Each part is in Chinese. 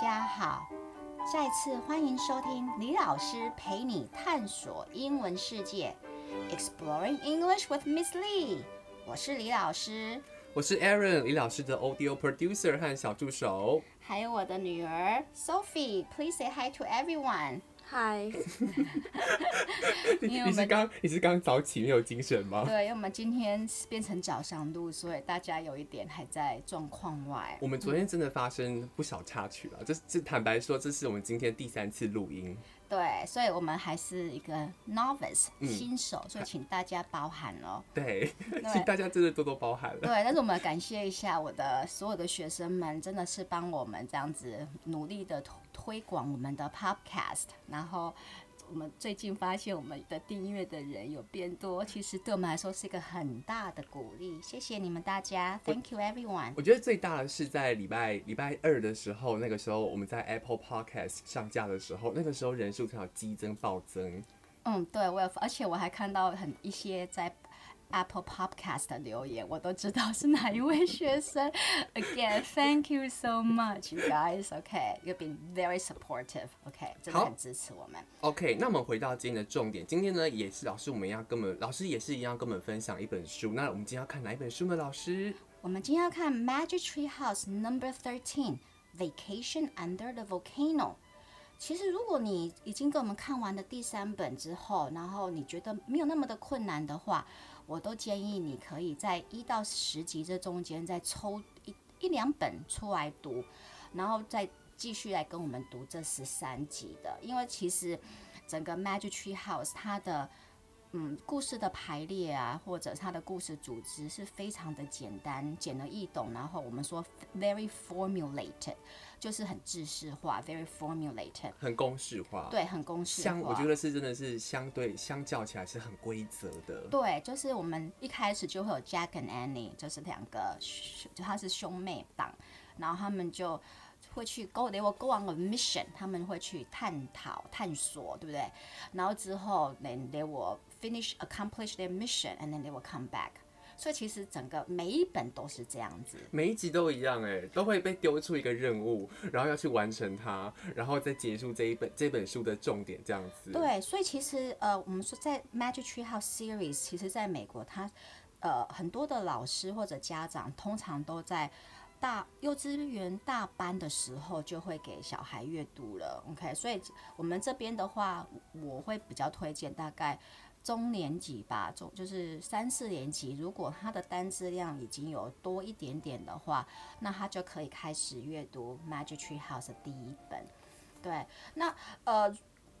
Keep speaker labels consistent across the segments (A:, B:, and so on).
A: 家好，再次欢迎收听李老师陪你探索英文世界，Exploring English with Miss Lee。我是李老师，
B: 我是 Aaron，李老师的 Audio Producer 和小助手，
A: 还有我的女儿 Sophie。Please say hi to everyone。
C: 嗨，
B: 你是刚你是刚早起没有精神吗？
A: 对，因为我们今天变成早上录，所以大家有一点还在状况外。
B: 我们昨天真的发生不少插曲了，这这坦白说，这是我们今天第三次录音。
A: 对，所以我们还是一个 novice、嗯、新手，所以请大家包涵哦。
B: 对，请大家真的多多包涵了。
A: 对，但是我们感谢一下我的所有的学生们，真的是帮我们这样子努力的推广我们的 podcast，然后。我们最近发现我们的订阅的人有变多，其实对我们来说是一个很大的鼓励。谢谢你们大家，Thank you everyone。
B: 我觉得最大的是在礼拜礼拜二的时候，那个时候我们在 Apple Podcast 上架的时候，那个时候人数才有激增暴增。
A: 嗯，对，我有，而且我还看到很一些在。Apple Podcast 的留言，我都知道是哪一位学生。Again, thank you so much, you guys. OK, you've been very supportive. OK，真的很支持我们。
B: OK，那我们回到今天的重点。今天呢，也是老师，我们要跟我们老师也是一样跟我们分享一本书。那我们今天要看哪一本书呢？老师，
A: 我们今天要看《Magic Tree House Number Thirteen: Vacation Under the Volcano》。其实，如果你已经跟我们看完了第三本之后，然后你觉得没有那么的困难的话，我都建议你可以在一到十集这中间再抽一一两本出来读，然后再继续来跟我们读这十三集的。因为其实整个 Magic Tree House 它的嗯故事的排列啊，或者它的故事组织是非常的简单、简而易懂，然后我们说 very formulated。就是很制式化，very formulated，
B: 很公式化。
A: 对，很公式化。
B: 相，我觉得是真的是相对相较起来是很规则的。
A: 对，就是我们一开始就会有 Jack and Annie，就是两个，就他是兄妹档，然后他们就会去 go，they will go on a mission，他们会去探讨、探索，对不对？然后之后，then they will finish accomplish their mission，and then they will come back。所以其实整个每一本都是这样子，
B: 每一集都一样哎，都会被丢出一个任务，然后要去完成它，然后再结束这一本这本书的重点这样子。
A: 对，所以其实呃，我们说在 Magic Tree House Series，其实在美国它，它呃很多的老师或者家长通常都在大幼稚园大班的时候就会给小孩阅读了。OK，所以我们这边的话，我会比较推荐大概。中年级吧，中就是三四年级，如果他的单字量已经有多一点点的话，那他就可以开始阅读《Magic Tree House》的第一本。对，那呃，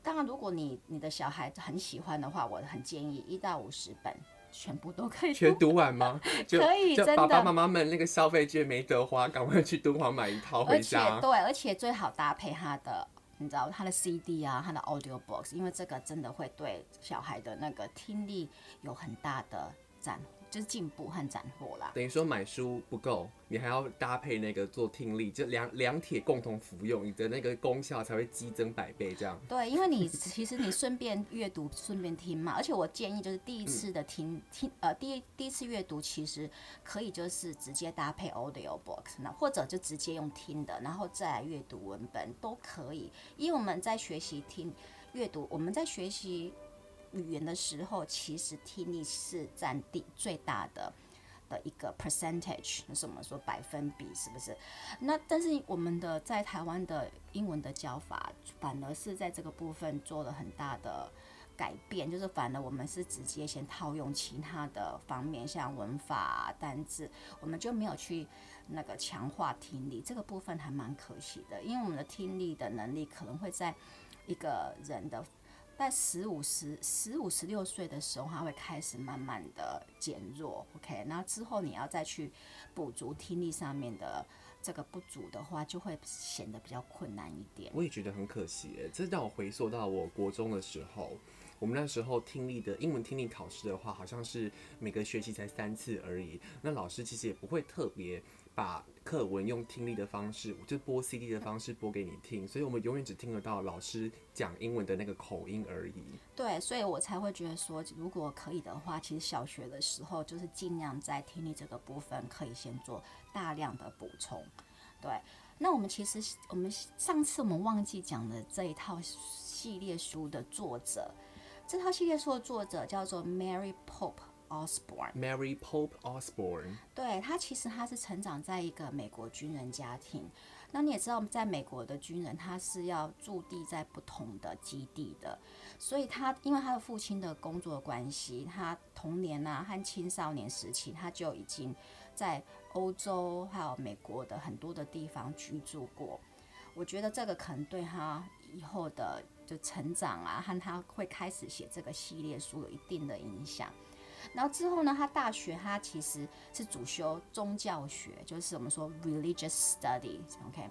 A: 当然，如果你你的小孩很喜欢的话，我很建议一到五十本全部都可以
B: 全读完吗？
A: 可以，真的。
B: 爸爸妈妈们那个消费券没得花，赶快去敦煌买一套回家。
A: 而且对，而且最好搭配他的。你知道他的 CD 啊，他的 Audio Books，因为这个真的会对小孩的那个听力有很大的展。就是进步和斩获啦。
B: 等于说买书不够，你还要搭配那个做听力，就两两铁共同服用，你的那个功效才会激增百倍。这样。
A: 对，因为你其实你顺便阅读，顺便听嘛。而且我建议就是第一次的听、嗯、听呃第一第一次阅读，其实可以就是直接搭配 Audio Books，那或者就直接用听的，然后再来阅读文本都可以。因为我们在学习听阅读，我们在学习。语言的时候，其实听力是占第最大的的一个 percentage，是我们说百分比，是不是？那但是我们的在台湾的英文的教法，反而是在这个部分做了很大的改变，就是反而我们是直接先套用其他的方面，像文法、单字，我们就没有去那个强化听力，这个部分还蛮可惜的，因为我们的听力的能力可能会在一个人的。在十五、十、十五、十六岁的时候，他会开始慢慢的减弱，OK，那之后你要再去补足听力上面的这个不足的话，就会显得比较困难一点。
B: 我也觉得很可惜，哎，这让我回溯到我国中的时候，我们那时候听力的英文听力考试的话，好像是每个学期才三次而已，那老师其实也不会特别。把课文用听力的方式，就播 CD 的方式播给你听，所以我们永远只听得到老师讲英文的那个口音而已。
A: 对，所以我才会觉得说，如果可以的话，其实小学的时候就是尽量在听力这个部分可以先做大量的补充。对，那我们其实我们上次我们忘记讲的这一套系列书的作者，这套系列书的作者叫做 Mary Pope Osborne。
B: Mary Pope Osborne。
A: 对，他其实他是成长在一个美国军人家庭。那你也知道，在美国的军人他是要驻地在不同的基地的，所以他因为他的父亲的工作关系，他童年啊和青少年时期他就已经在欧洲还有美国的很多的地方居住过。我觉得这个可能对他以后的就成长啊，和他会开始写这个系列书有一定的影响。然后之后呢，他大学他其实是主修宗教学，就是我们说 religious studies，OK，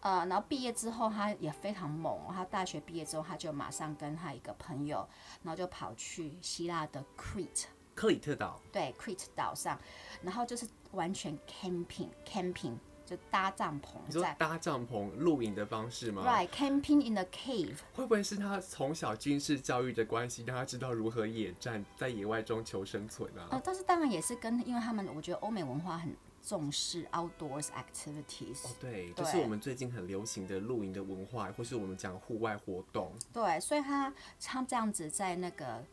A: 呃，然后毕业之后他也非常猛，他大学毕业之后他就马上跟他一个朋友，然后就跑去希腊的 Crete，
B: 克里特岛，
A: 对，Crete 岛上，然后就是完全 camping，camping。就搭帐篷，
B: 你说搭帐篷露营的方式吗
A: ？Right, camping in the cave。
B: 会不会是他从小军事教育的关系，让他知道如何野战，在野外中求生存啊？
A: 呃，但是当然也是跟，因为他们我觉得欧美文化很重视 outdoors activities。
B: 哦，对，就是我们最近很流行的露营的文化，或是我们讲户外活动。
A: 对，所以他他这样子在那个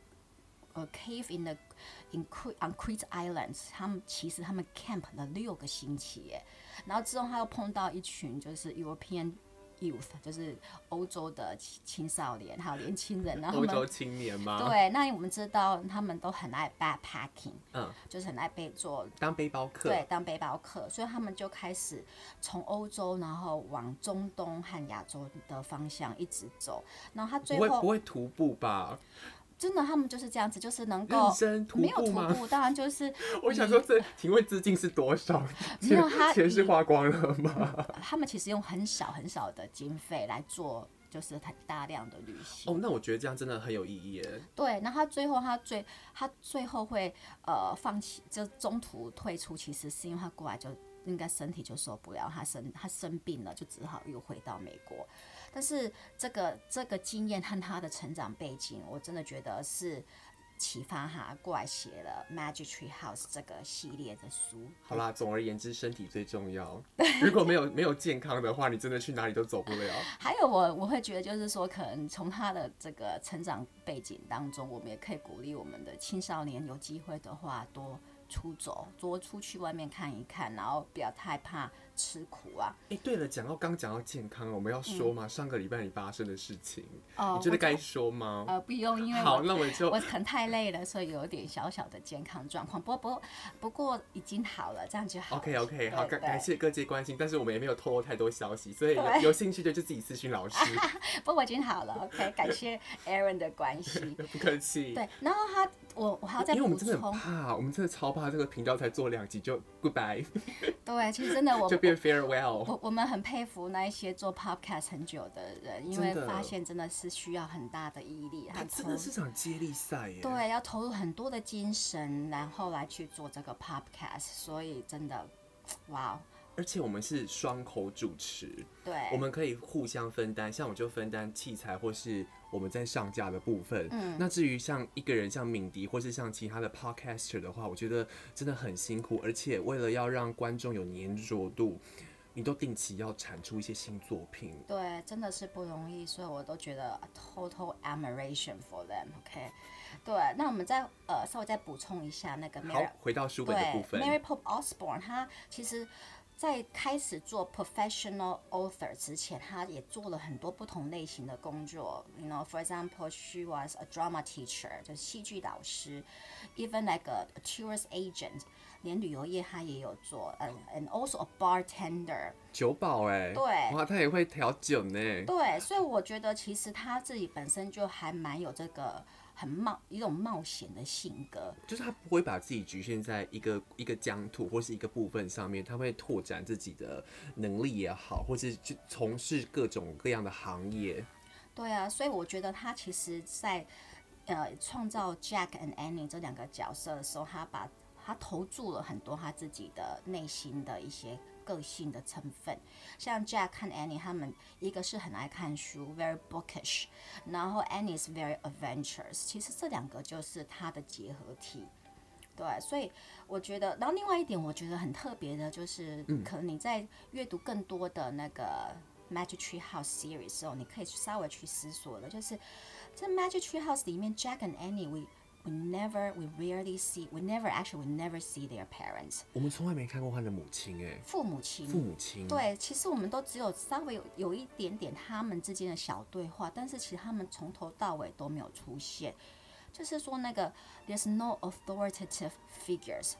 A: 呃 cave in the in Crete on Crete Islands，他们其实他们 camp 了六个星期耶。然后之后他又碰到一群就是 European youth，就是欧洲的青青少年还有年轻人，然后
B: 欧洲青年吗？
A: 对，那我们知道他们都很爱 backpacking，
B: 嗯，
A: 就是很爱背做
B: 当背包客，
A: 对，当背包客，所以他们就开始从欧洲然后往中东和亚洲的方向一直走，然后他最后
B: 不会不会徒步吧？
A: 真的，他们就是这样子，就是能够没有徒步，当然就是。
B: 我想说，这请问资金是多少？
A: 没有，他
B: 钱是花光了吗？
A: 他们其实用很少很少的经费来做，就是很大量的旅行。
B: 哦，那我觉得这样真的很有意义耶。
A: 对，那他最后他最他最后会呃放弃，就中途退出，其实是因为他过来就应该身体就受不了，他生他生病了，就只好又回到美国。但是这个这个经验和他的成长背景，我真的觉得是启发他过来写了《Magic Tree House》这个系列的书。
B: 好啦，总而言之，身体最重要。如果没有没有健康的话，你真的去哪里都走不了。
A: 还有我我会觉得，就是说，可能从他的这个成长背景当中，我们也可以鼓励我们的青少年，有机会的话多出走，多出去外面看一看，然后不要太怕吃苦啊。
B: 哎、欸，对了，讲到刚讲到健康，我们要说吗？嗯、上个礼拜你发生的事情，
A: 哦、
B: 你觉得该说吗？
A: 呃，不用，因为
B: 好，那我就
A: 我可能太累了，所以有点小小的健康状况。不过，不过，不过已经好了，这样就好。
B: OK，OK，okay, okay, 好，感感谢各界关心，但是我们也没有透露太多消息，所以有，有兴趣的就自己咨询老师。
A: 不过我已经好了，OK，感谢 Aaron 的关心，
B: 不客气。
A: 对，然后他。我我还要再
B: 因为我们真的很怕，我们真的超怕这个频道才做两集就 goodbye。
A: 对，其实真的我
B: 就变 farewell。
A: 我我们很佩服那一些做 podcast 很久的人，因为发现真的是需要很大的毅力，
B: 它真的是场接力赛耶。
A: 对，要投入很多的精神，然后来去做这个 podcast，所以真的，哇。
B: 而且我们是双口主持，
A: 对，
B: 我们可以互相分担，像我就分担器材或是我们在上架的部分。嗯，那至于像一个人像敏迪或是像其他的 podcaster 的话，我觉得真的很辛苦。而且为了要让观众有黏着度，你都定期要产出一些新作品。
A: 对，真的是不容易，所以我都觉得 total admiration for them。OK，对，那我们再呃稍微再补充一下那个 Mary，
B: 好，回到书本的部分
A: ，Mary Pope Osborne，他其实。在开始做 professional author 之前，他也做了很多不同类型的工作。You know, for example, she was a drama teacher，就是戏剧导师，even like a tourist agent，连旅游业他也有做。嗯，and also a bartender，
B: 酒保哎，
A: 对，
B: 哇，他也会调酒呢。
A: 对，所以我觉得其实他自己本身就还蛮有这个。很冒一种冒险的性格，
B: 就是他不会把自己局限在一个一个疆土或是一个部分上面，他会拓展自己的能力也好，或是去从事各种各样的行业。
A: 对啊，所以我觉得他其实在呃创造 Jack and Annie 这两个角色的时候，他把他投注了很多他自己的内心的一些。个性的成分，像 Jack 和 Annie 他们一个是很爱看书，very bookish，然后 Annie is very adventurous。其实这两个就是他的结合体。对，所以我觉得，然后另外一点我觉得很特别的就是，可能你在阅读更多的那个 Magic Tree House series 的时候，你可以稍微去思索的，就是在 Magic Tree House 里面，Jack and Annie we never, we rarely see, we never actually, we never see their parents.
B: 我们从来没看过他的母亲哎，
A: 父母亲，
B: 父母亲。
A: 对，其实我们都只有稍微有有一点点他们之间的小对话，但是其实他们从头到尾都没有出现。就是说那个，there's no authoritative figures，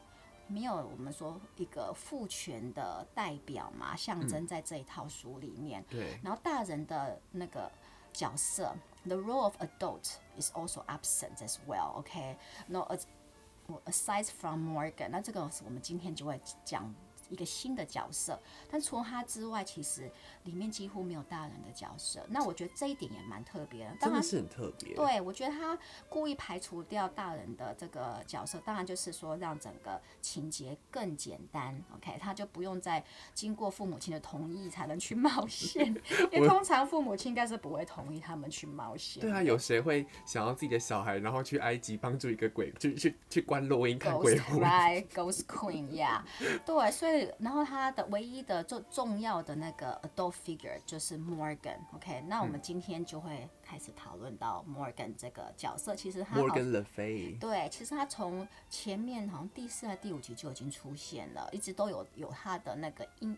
A: 没有我们说一个父权的代表嘛，象征在这一套书里面。
B: 嗯、对。
A: 然后大人的那个角色。The role of adult is also absent as well. OK，那 as aside from Morgan，那这个是我们今天就会讲。 一个新的角色，但除了他之外，其实里面几乎没有大人的角色。那我觉得这一点也蛮特别的，当然
B: 真的是很特别。
A: 对，我觉得他故意排除掉大人的这个角色，当然就是说让整个情节更简单。OK，他就不用再经过父母亲的同意才能去冒险，因为通常父母亲应该是不会同意他们去冒险。
B: 对啊，有谁会想要自己的小孩然后去埃及帮助一个鬼，去去去观落阴看鬼魂
A: ？Right，Ghost Queen，Yeah，对，所以。然后他的唯一的重重要的那个 adult figure 就是 Morgan，OK，、那我们今天就会开始讨论到 Morgan 这个角色。其实他
B: Morgan Le Fay
A: 对，其实他从前面好像第四还第五集就已经出现了，一直都有有他的那个音。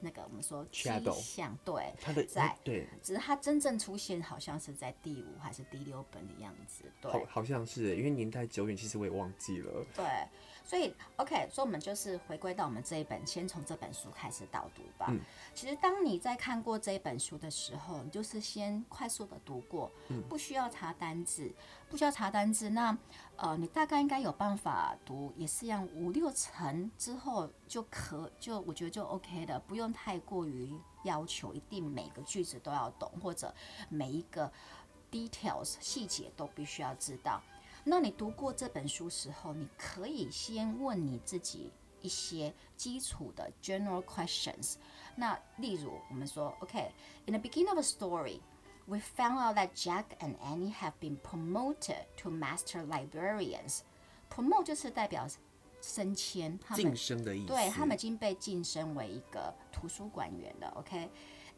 A: 那个我们说迹象，对，
B: 他的
A: 在
B: 对，
A: 只是他真正出现好像是在第五还是第六本的样子，对，
B: 好，好像是，因为年代久远，其实我也忘记了。
A: 对，所以 OK，所以我们就是回归到我们这一本，先从这本书开始导读吧。嗯，其实当你在看过这一本书的时候，你就是先快速的读过，不需要查单字，不需要查单字，那。呃，你大概应该有办法读，也是一样五六成之后就可就我觉得就 OK 的，不用太过于要求一定每个句子都要懂，或者每一个 details 细节都必须要知道。那你读过这本书时候，你可以先问你自己一些基础的 general questions。那例如我们说，OK，in the beginning of a story。We found out that Jack and Annie have been promoted to master librarians. Promote 就是代表升迁，他们
B: 晋升的意思。
A: 对，他们已经被晋升为一个图书馆员了。OK，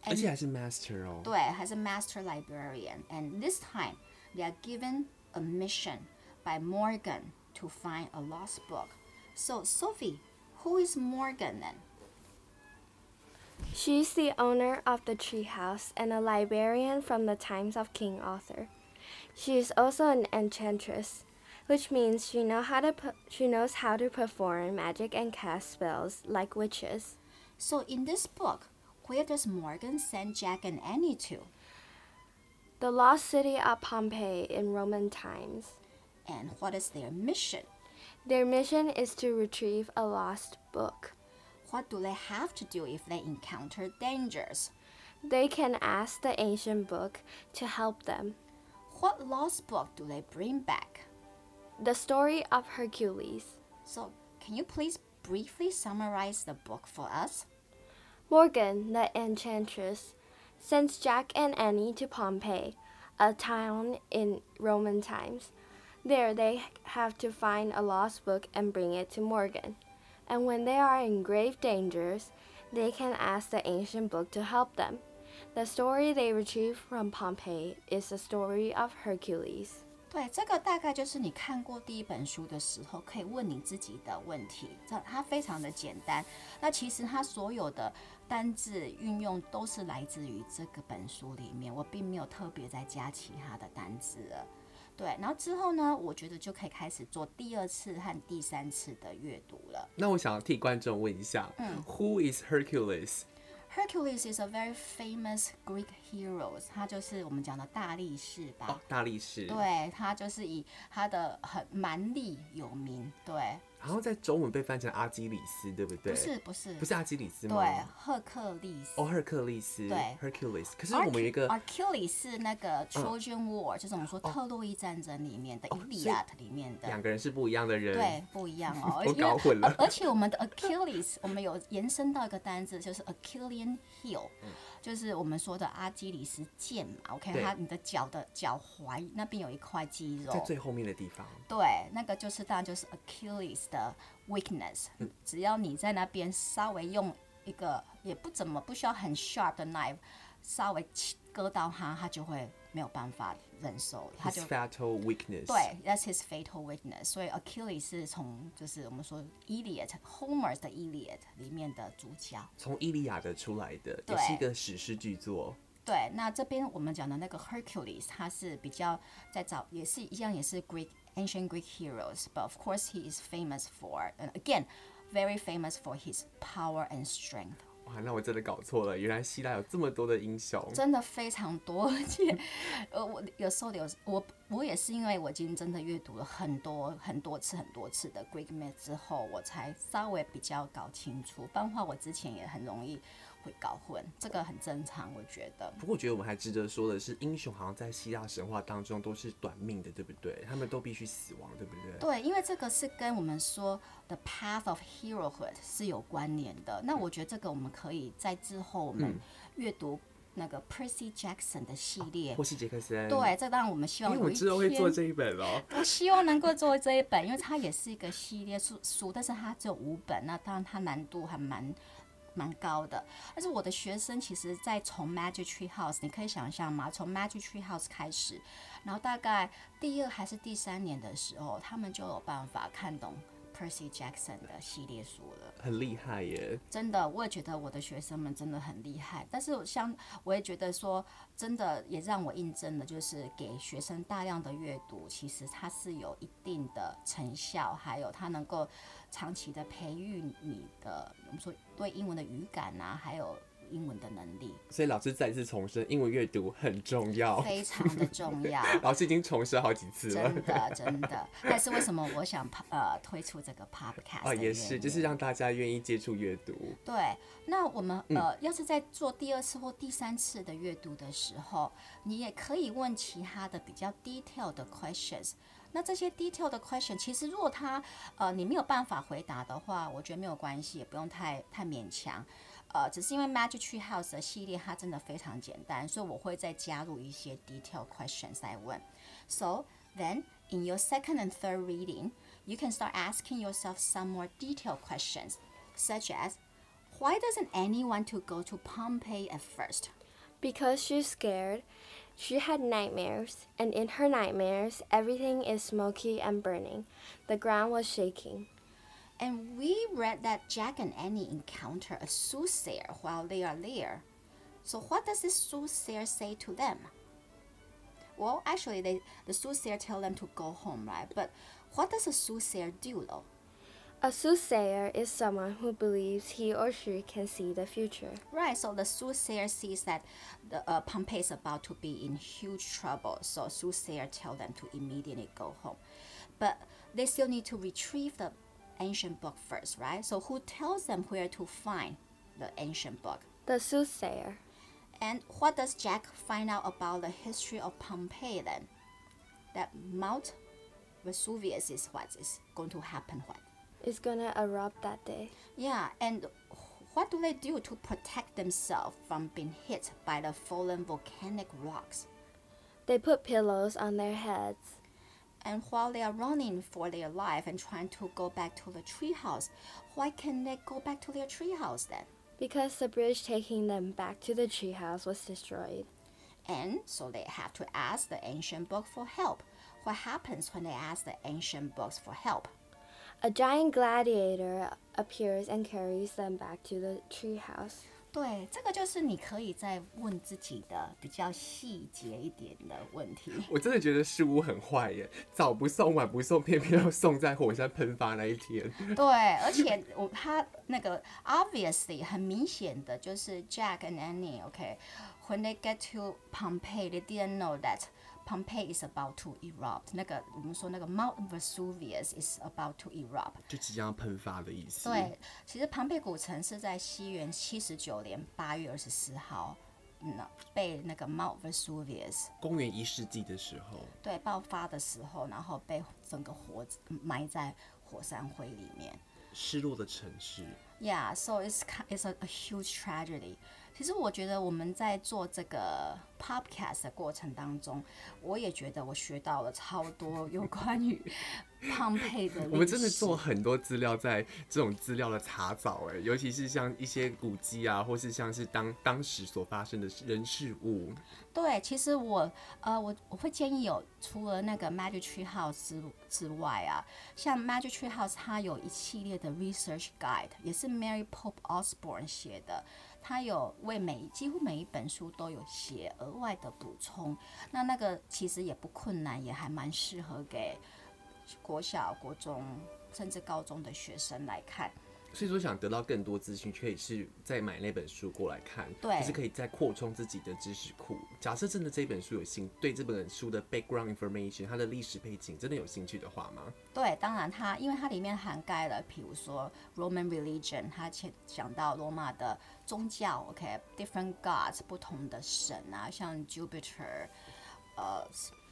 B: 而且还是 master 哦。
A: 对，还是 master librarian. And this time they are given a mission by Morgan to find a lost book. So Sophie, who is Morgan then?
C: She's the owner of the treehouse and a librarian from the times of King Arthur. She is also an enchantress, which means she know how to she knows how to perform magic and cast spells like witches.
A: So in this book, where does Morgan send Jack and Annie to?
C: The lost city of Pompeii in Roman times.
A: And what is their mission?
C: Their mission is to retrieve a lost book.
A: What do they have to do if they encounter dangers?
C: They can ask the ancient book to help them.
A: What lost book do they bring back?
C: The story of Hercules.
A: So, can you please briefly summarize the book for us?
C: Morgan, the enchantress, sends Jack and Annie to Pompeii, a town in Roman times. There, they have to find a lost book and bring it to Morgan and when they are in grave dangers, they can ask the ancient book to help them. The story they retrieve from Pompeii is the story of Hercules.
A: 对，这个大概就是你看过第一本书的时候可以问你自己的问题。这它非常的简单。那其实它所有的单字运用都是来自于这个本书里面，我并没有特别再加其他的单字了。 对，然后之后呢，我觉得就可以开始做第二次和第三次的阅读了。
B: 那我想要替观众问一下，嗯，Who is Hercules？Hercules
A: is a very famous Greek hero，他就是我们讲的大力士吧？
B: 哦，大力士。
A: 对，他就是以他的很蛮力有名。对，
B: 然后在中文被翻成阿基里斯，对不对？
A: 不是不是
B: 不是阿基里斯吗？
A: 对，赫克利斯。
B: 哦，赫克利斯。
A: 对
B: ，Hercules。可是我们有一个
A: Achilles 是那个 Trojan War，就是我们说特洛伊战争里面的《伊利亚特》里面的。
B: 两个人是不一样的人。
A: 对，不一样哦。
B: 我搞混了。
A: 而且我们的 Achilles，我们有延伸到一个单字，就是 Achillean heel，就是我们说的阿基里斯腱嘛。OK，它你的脚的脚踝那边有一块肌肉，
B: 在最后面的地方。
A: 对，那个就是当然就是 Achilles 的 weakness，只要你在那边稍微用一个也不怎么不需要很 sharp 的 knife，稍微割到它，它就会没有办法忍受，他就
B: fatal weakness。
A: 对，that's his fatal weakness。所以 Achilles 是从就是我们说 Iliad，Homer 的 Iliad 里面的主角，
B: 从伊利亚的出来的，也是一个史诗巨作。
A: 对，那这边我们讲的那个 Hercules，他是比较在找也是一样，也是 Greek ancient Greek heroes，but of course he is famous for，and again very famous for his power and strength。
B: 哇，那我真的搞错了，原来希腊有这么多的英雄，
A: 真的非常多。而且，呃，我有时候有我我也是因为我已经真的阅读了很多很多次很多次的 Greek myth 之后，我才稍微比较搞清楚。不然的话，我之前也很容易。会搞混，这个很正常，我觉得。
B: 不过我觉得我们还值得说的是，英雄好像在希腊神话当中都是短命的，对不对？他们都必须死亡，对不对？
A: 对，因为这个是跟我们说 the path of herohood 是有关联的。那我觉得这个我们可以在之后我们阅读那个 Percy Jackson 的系列，
B: 或是杰克森。
A: 对，这当然我们希望有一天，
B: 因为我之后会做这一本哦。
A: 我希望能够做这一本，因为它也是一个系列书书，但是它只有五本，那当然它难度还蛮。蛮高的，但是我的学生其实，在从 Magic Tree House，你可以想象吗？从 Magic Tree House 开始，然后大概第二还是第三年的时候，他们就有办法看懂 Percy Jackson 的系列书了。
B: 很厉害耶！
A: 真的，我也觉得我的学生们真的很厉害。但是像我也觉得说，真的也让我印证了，就是给学生大量的阅读，其实它是有一定的成效，还有它能够。长期的培育你的，我们说对英文的语感呐、啊，还有英文的能力。
B: 所以老师再次重申，英文阅读很重要，
A: 非常的重要。
B: 老师已经重申好几次了，
A: 真的真的。但是为什么我想呃推出这个 podcast？
B: 哦，也是，就是让大家愿意接触阅读。
A: 对，那我们呃，要是在做第二次或第三次的阅读的时候，你也可以问其他的比较 detailed 的 questions。那这些 detail 的 question，其实如果他呃你没有办法回答的话，我觉得没有关系，也不用太太勉强。呃，只是因为 Magic Tree House 的系列它真的非常简单，所以我会再加入一些 detail questions 来问。So then in your second and third reading, you can start asking yourself some more detailed questions, such as Why doesn't Annie want to go to Pompeii at first?
C: Because she's scared. she had nightmares, and in her nightmares, everything is smoky and burning. The ground was shaking.
A: And we read that Jack and Annie encounter a soothsayer while they are there. So, what does this soothsayer say to them? Well, actually, they, the soothsayer tell them to go home, right? But what does a soothsayer do, though?
C: A soothsayer is someone who believes he or she can see the future.
A: Right, so the soothsayer sees that the uh, Pompey is about to be in huge trouble, so soothsayer tell them to immediately go home. But they still need to retrieve the ancient book first, right? So who tells them where to find the ancient book?
C: The soothsayer.
A: And what does Jack find out about the history of Pompeii then? That Mount Vesuvius is what is going to happen what?
C: Is gonna erupt that day.
A: Yeah, and what do they do to protect themselves from being hit by the fallen volcanic rocks?
C: They put pillows on their heads.
A: And while they are running for their life and trying to go back to the treehouse, why can't they go back to their treehouse then?
C: Because the bridge taking them back to the treehouse was destroyed.
A: And so they have to ask the ancient book for help. What happens when they ask the ancient books for help?
C: A giant gladiator appears and carries them back to the treehouse.
A: 对，这个就是你可以再问自己的比较细节一点的问题。
B: 我真的觉得事物很坏耶，早不送晚不送，偏偏要送在火山喷发那一天。
A: 对，而且我他那个 obviously 很明显的就是 Jack and Annie，OK，when、okay? they get to Pompeii，they didn't know that。 Pompeii is about to erupt，那个我们说那个 Mount Vesuvius is about to erupt，
B: 就即将喷发的意思。
A: 对，其实庞贝古城是在西元七十九年八月二十四号，嗯，被那个 Mount Vesuvius，
B: 公元一世纪的时候，
A: 对，爆发的时候，然后被整个火埋在火山灰里面，
B: 失落的城市。
A: Yeah, so it's it's a, a huge tragedy. 其实我觉得我们在做这个 podcast 的过程当中，我也觉得我学到了超多有关于的。
B: 我们真的做很多资料，在这种资料的查找，哎，尤其是像一些古迹啊，或是像是当当时所发生的人事物。
A: 对，其实我呃，我我会建议有除了那个 Magic Tree House 之之外啊，像 Magic Tree House 它有一系列的 research guide，也是 Mary Pope Osborne 写的。他有为每几乎每一本书都有写额外的补充，那那个其实也不困难，也还蛮适合给国小、国中甚至高中的学生来看。
B: 所以说，想得到更多资讯，可以是再买那本书过来看，
A: 对，
B: 就是可以再扩充自己的知识库。假设真的这本书有兴，对这本书的 background information，它的历史背景真的有兴趣的话吗？
A: 对，当然它，因为它里面涵盖了，比如说 Roman religion，它前讲到罗马的宗教，OK，different、okay? gods，不同的神啊，像 Jupiter，呃，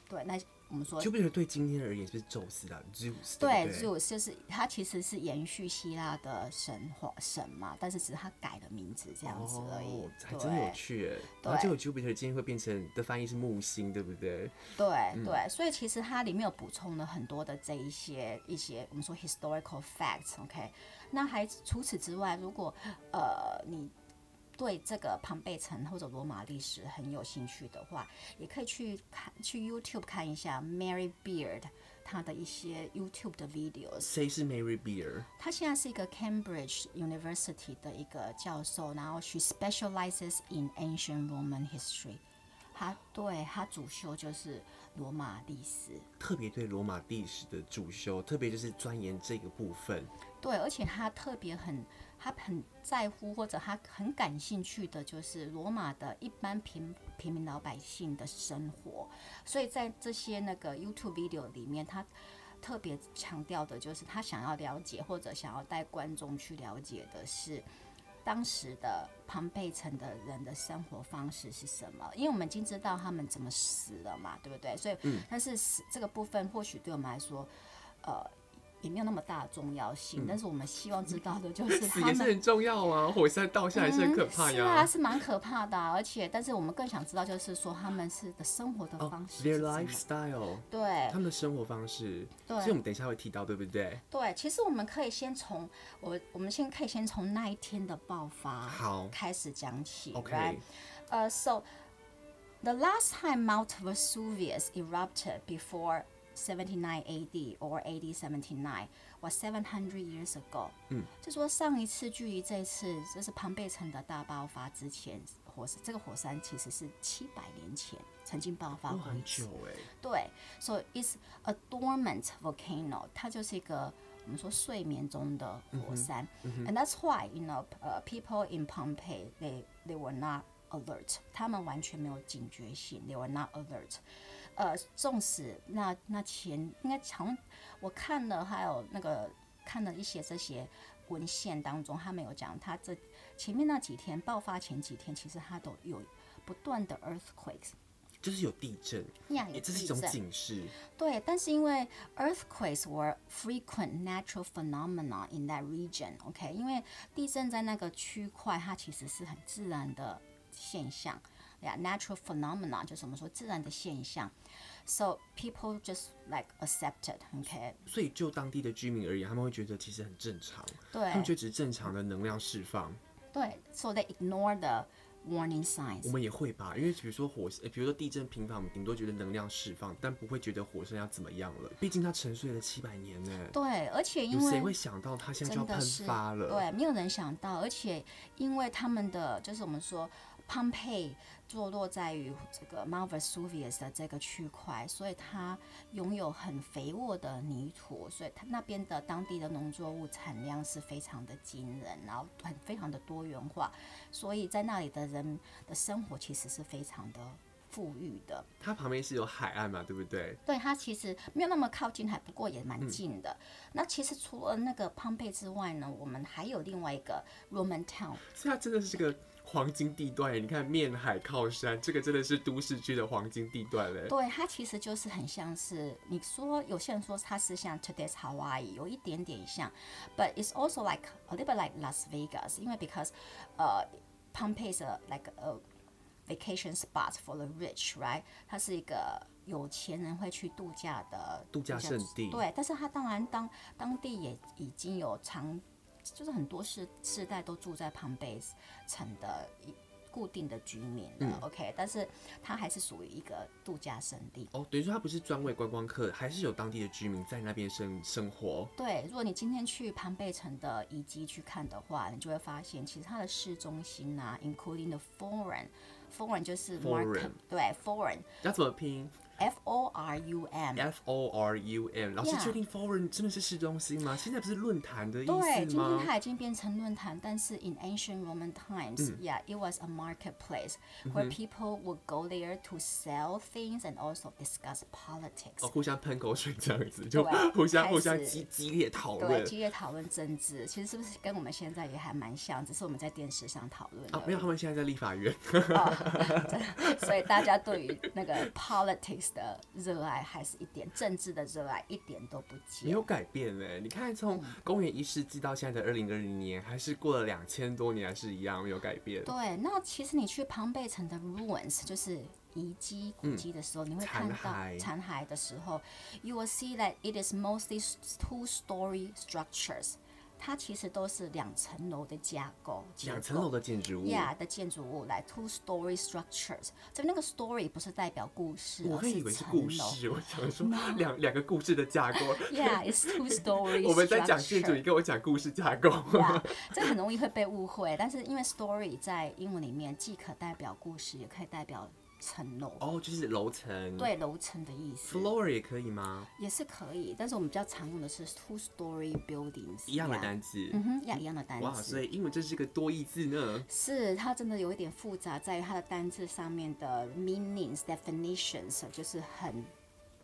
A: 对，那。我们说
B: ，Jupiter 对今天而言是宙斯的 Zeus，
A: 对
B: 对
A: ，Zeus 就是它其实是延续希腊的神话神嘛，但是只是它改了名字这样子而已，
B: 哦、还真有趣。然后就有 Jupiter 今天会变成的翻译是木星，对不对？
A: 对、嗯、对，所以其实它里面有补充了很多的这一些一些我们说 historical facts，OK。那还除此之外，如果呃你。对这个庞贝城或者罗马历史很有兴趣的话，也可以去看去 YouTube 看一下 Mary Beard 她的一些 YouTube 的 videos。
B: 谁是 Mary Beard？
A: 她现在是一个 Cambridge University 的一个教授，然后 she specializes in ancient Roman history。她对她主修就是罗马历史，
B: 特别对罗马历史的主修，特别就是钻研这个部分。
A: 对，而且她特别很。他很在乎或者他很感兴趣的就是罗马的一般平平民老百姓的生活，所以在这些那个 YouTube video 里面，他特别强调的就是他想要了解或者想要带观众去了解的是当时的庞贝城的人的生活方式是什么，因为我们已经知道他们怎么死了嘛，对不对？所以，但是死这个部分或许对我们来说，呃。也没有那么大的重要性，嗯，但是我们希望知道的就是他 们
B: 死也是很重要啊，火山倒下也是很可怕呀，嗯，是
A: 啊，是蛮可怕的，啊，而且，但是我们更想知道就是说他们是的生活的方式，oh，their
B: lifestyle，
A: 对，
B: 他们的生活方式，
A: 对，
B: 所以我们等一下会提到，对不对？
A: 对，其实我们可以先从我，我们先可以先从那一天的爆发好。开始讲起
B: ，OK，
A: 呃，so the last time Mount Vesuvius erupted before 79 AD or AD 79 was 700 years ago。嗯，就说上一次距离这次就是庞贝城的大爆发之前，火山这个火山其实是七百年前曾经爆发过。
B: 很久哎。
A: 对，so it's a dormant volcano，它就是一个我们说睡眠中的火山。嗯嗯、And that's why you know，呃、uh,，people in Pompeii they they were not alert，他们完全没有警觉性，they were not alert。 呃，纵使那那前应该从我看了，还有那个看了一些这些文献当中，他没有讲他这前面那几天爆发前几天，其实他都有不断的 earthquakes，
B: 就是有地震，
A: 呀，有地震，
B: 这是一种警示。
A: 对，但是因为 earthquakes were frequent natural phenomena in that region，OK，、因为地震在那个区块，它其实是很自然的现象。Yeah, natural phenomena 就是我们说自然的现象，so people just like accepted, OK。
B: 所以就当地的居民而言，他们会觉得其实很正常，
A: 对，
B: 他们觉得只是正常的能量释放，
A: 对，so they ignore the warning signs。
B: 我们也会吧，因为比如说火，比如说地震频繁，我们顶多觉得能量释放，但不会觉得火山要怎么样了，毕竟它沉睡了七百年呢。
A: 对，而且因为
B: 谁会想到它现在就要喷发了？
A: 对，没有人想到，而且因为他们的就是我们说。庞贝坐落在于这个 Mount Vesuvius 的这个区块，所以它拥有很肥沃的泥土，所以它那边的当地的农作物产量是非常的惊人，然后很非常的多元化，所以在那里的人的生活其实是非常的富裕的。
B: 它旁边是有海岸嘛，对不对？
A: 对，它其实没有那么靠近海，不过也蛮近的。嗯、那其实除了那个庞贝之外呢，我们还有另外一个 Roman town。
B: 所以它真的是个黄金地段，你看面海靠山，这个真的是都市区的黄金地段嘞。
A: 对，它其实就是很像是你说，有些人说它是像 Today's Hawaii，有一点点像，but it's also like a little bit like Las Vegas，因为 because 呃、uh, Pompeii is like a vacation spot for the rich，right？它是一个有钱人会去度假的
B: 度假胜地。
A: 对，但是它当然当当地也已经有长。就是很多世世代都住在庞贝城的一固定的居民的、嗯、OK，但是它还是属于一个度假胜地。
B: 哦，等于说它不是专为观光客，还是有当地的居民在那边生生活。
A: 对，如果你今天去庞贝城的遗迹去看的话，你就会发现，其实它的市中心啊，including the foreign，foreign 就是 market，对，foreign。
B: 要怎么拼
A: ？F O R U M，F
B: O R U M，老师确定 Forum 真的是市中心吗？现在不是论坛的意思吗？
A: 对，今天它已经变成论坛，但是 in ancient Roman times，yeah，it was a marketplace where people would go there to sell things and also discuss politics。
B: 哦，互相喷口水这样子，就互相互相激激烈讨论，
A: 对，激烈讨论政治。其实是不是跟我们现在也还蛮像？只是我们在电视上讨论。
B: 啊，没有，他们现在在立法院。
A: 所以大家对于那个 politics。的热爱还是一点政治的热爱一点都不减，
B: 没有改变哎！你看，从公元一世纪到现在的二零二零年，还是过了两千多年，还是一样没有改变。
A: 对，那其实你去庞贝城的 ruins，就是遗迹古迹的时候，嗯、你会看到残骸的时候，you will see that it is mostly two-story structures。它其实都是两层楼的架构，
B: 两层楼的建筑物
A: ，yeah 的建筑物来 two story structures。这那个 story 不是代表故事，
B: 我还以为是故事，我想说两两个故事的架构。
A: Yeah，it's two story。
B: 我们在讲建筑，你跟我讲故事架
A: 构。这很容易会被误会，但是因为 story 在英文里面既可代表故事，也可以代表。层楼
B: 哦，就是楼层，
A: 对楼层的意思。
B: Floor 也可以吗？
A: 也是可以，但是我们比较常用的是 two-story buildings，
B: 一样的单字。
A: 嗯哼，呀，一样的单词。
B: 哇，所以英文真是个多义字呢。
A: 是，它真的有一点复杂，在于它的单字上面的 meanings definitions，就是很。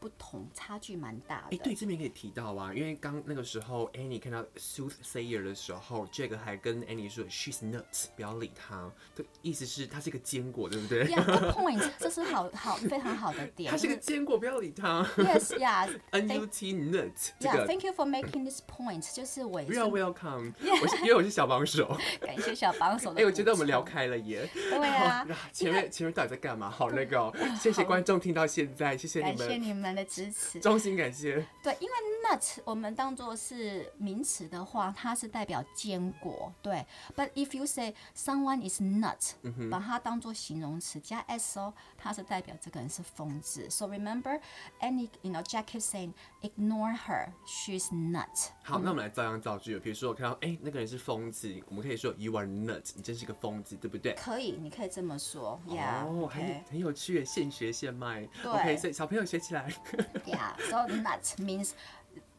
A: 不同差距蛮大的。哎、
B: 欸，对，这边可以提到啊，因为刚那个时候，Annie 看到 soothsayer 的时候，Jack 还跟 Annie 说 she's nuts，不要理他。的意思是它是一个坚果，对不对
A: ？Yeah，good point，这是好好非常好的点。
B: 它是个坚果，不要理他。
A: Yes，yeah，N
B: U T nut。
A: Yeah，thank you for making this point。就是我
B: welcome。我是因为我是小帮手。
A: 感谢小帮手。哎、
B: 欸，我觉得我们聊开了耶。
A: 对啊。
B: 前面前面到底在干嘛？好那个、哦，谢谢观众听到现在，谢谢你们。
A: 感谢你们。的支持，
B: 衷心感谢。
A: 对，因为 nut 我们当做是名词的话，它是代表坚果。对，but if you say someone is nut，、嗯、把它当做形容词加 s o，它是代表这个人是疯子。So remember，any you know Jack is saying ignore her，she's nut。
B: 好，那我们来照样造句。比如说我看到哎、欸、那个人是疯子，我们可以说 you are nut，你真是个疯子，对不对？
A: 可以，你可以这么说。Yeah,
B: 哦，很.很有趣，现学现卖。对，OK，所以小朋友学起来。
A: Yeah，so nuts means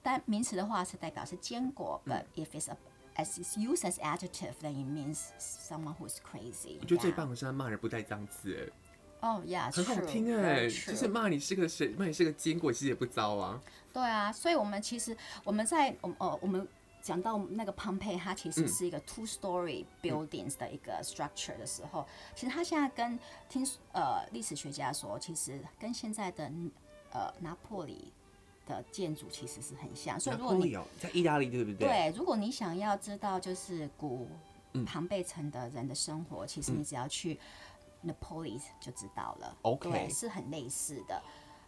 A: 但名词的话是代表是坚果、嗯、，but if it's a as it's used as adjective，then it means someone who's crazy。
B: 我觉得最棒的是他骂人不带脏字，哎。
A: 哦呀，
B: 很好听哎，就是骂你是个谁，骂你是个坚果，其实也不糟啊。
A: 对啊，所以我们其实我们在我呃我们讲到那个庞培，它其实是一个 two-story buildings 的一个 structure 的时候，嗯、其实它现在跟听呃历史学家说，其实跟现在的。呃，拿破里的建筑其实是很像，所以如果你
B: 在意大利对不对？
A: 对，如果你想要知道就是古庞贝城的人的生活，嗯，其实你只要去 Naples 就知道了。OK，对，是很类似的。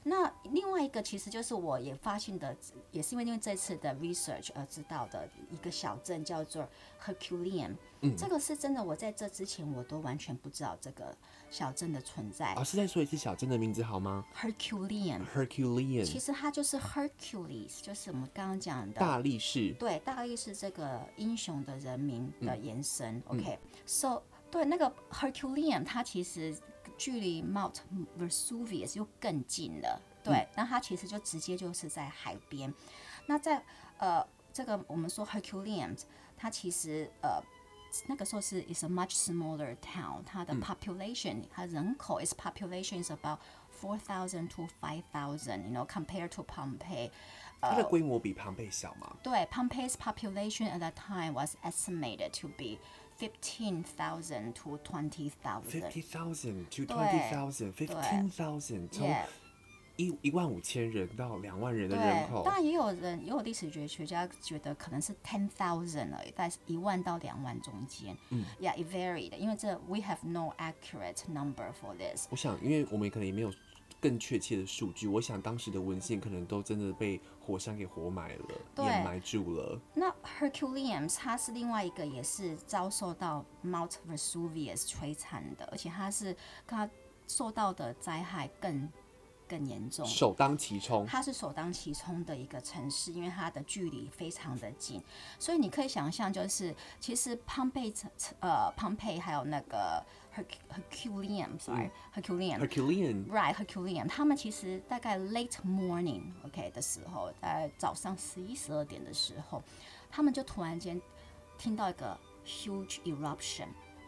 A: 那另外一个其实就是我也发现的，也是因为因为这次的 research 而知道的一个小镇叫做 Herculaneum。嗯，这个是真的，我在这之前我都完全不知道这个小镇的存在。
B: 老师再说一次小镇的名字好吗
A: ？Herculaneum。
B: Herculaneum。
A: 其实它就是 Hercules，就是我们刚刚讲的
B: 大力士。
A: 对，大力士这个英雄的人名的延伸。嗯、OK，so、嗯、对那个 Herculaneum，它其实。距离 Mount Vesuvius 又更近了，对，那、嗯、它其实就直接就是在海边。那在呃这个我们说 Herculaneum，它其实呃那个时候是 is a much smaller town，它的 population，、嗯、它人口 is population is about four thousand to five thousand，you know compared to Pompeii。
B: 它的规模比庞贝小吗？
A: 对，Pompeii's population at that time was estimated to be fifteen thousand to twenty
B: thousand。fifty thousand to twenty thousand，fifteen thousand，从 一一万五千人到两万人的人口。
A: 当然也有人，也有历史学学家觉得可能是 ten thousand 而已，在一万到两万中间。嗯，Yeah，it varied，因为这 we have no accurate number for this。
B: 我想，因为我们可能也没有。更确切的数据，我想当时的文献可能都真的被火山给活埋了，掩埋住了。
A: 那 Herculaneum 它是另外一个，也是遭受到 Mount Vesuvius 摧残的，而且它是它受到的灾害更。更严重，
B: 首当其冲。
A: 它是首当其冲的一个城市，因为它的距离非常的近，所以你可以想象，就是其实庞贝城，呃，庞贝还有那个
B: Herculaneum，sorry，Herculaneum，Right，Herculaneum，
A: 他们其实大概 late morning，OK 的时候，在早上十一十二点的时候，他们就突然间听到一个 huge eruption。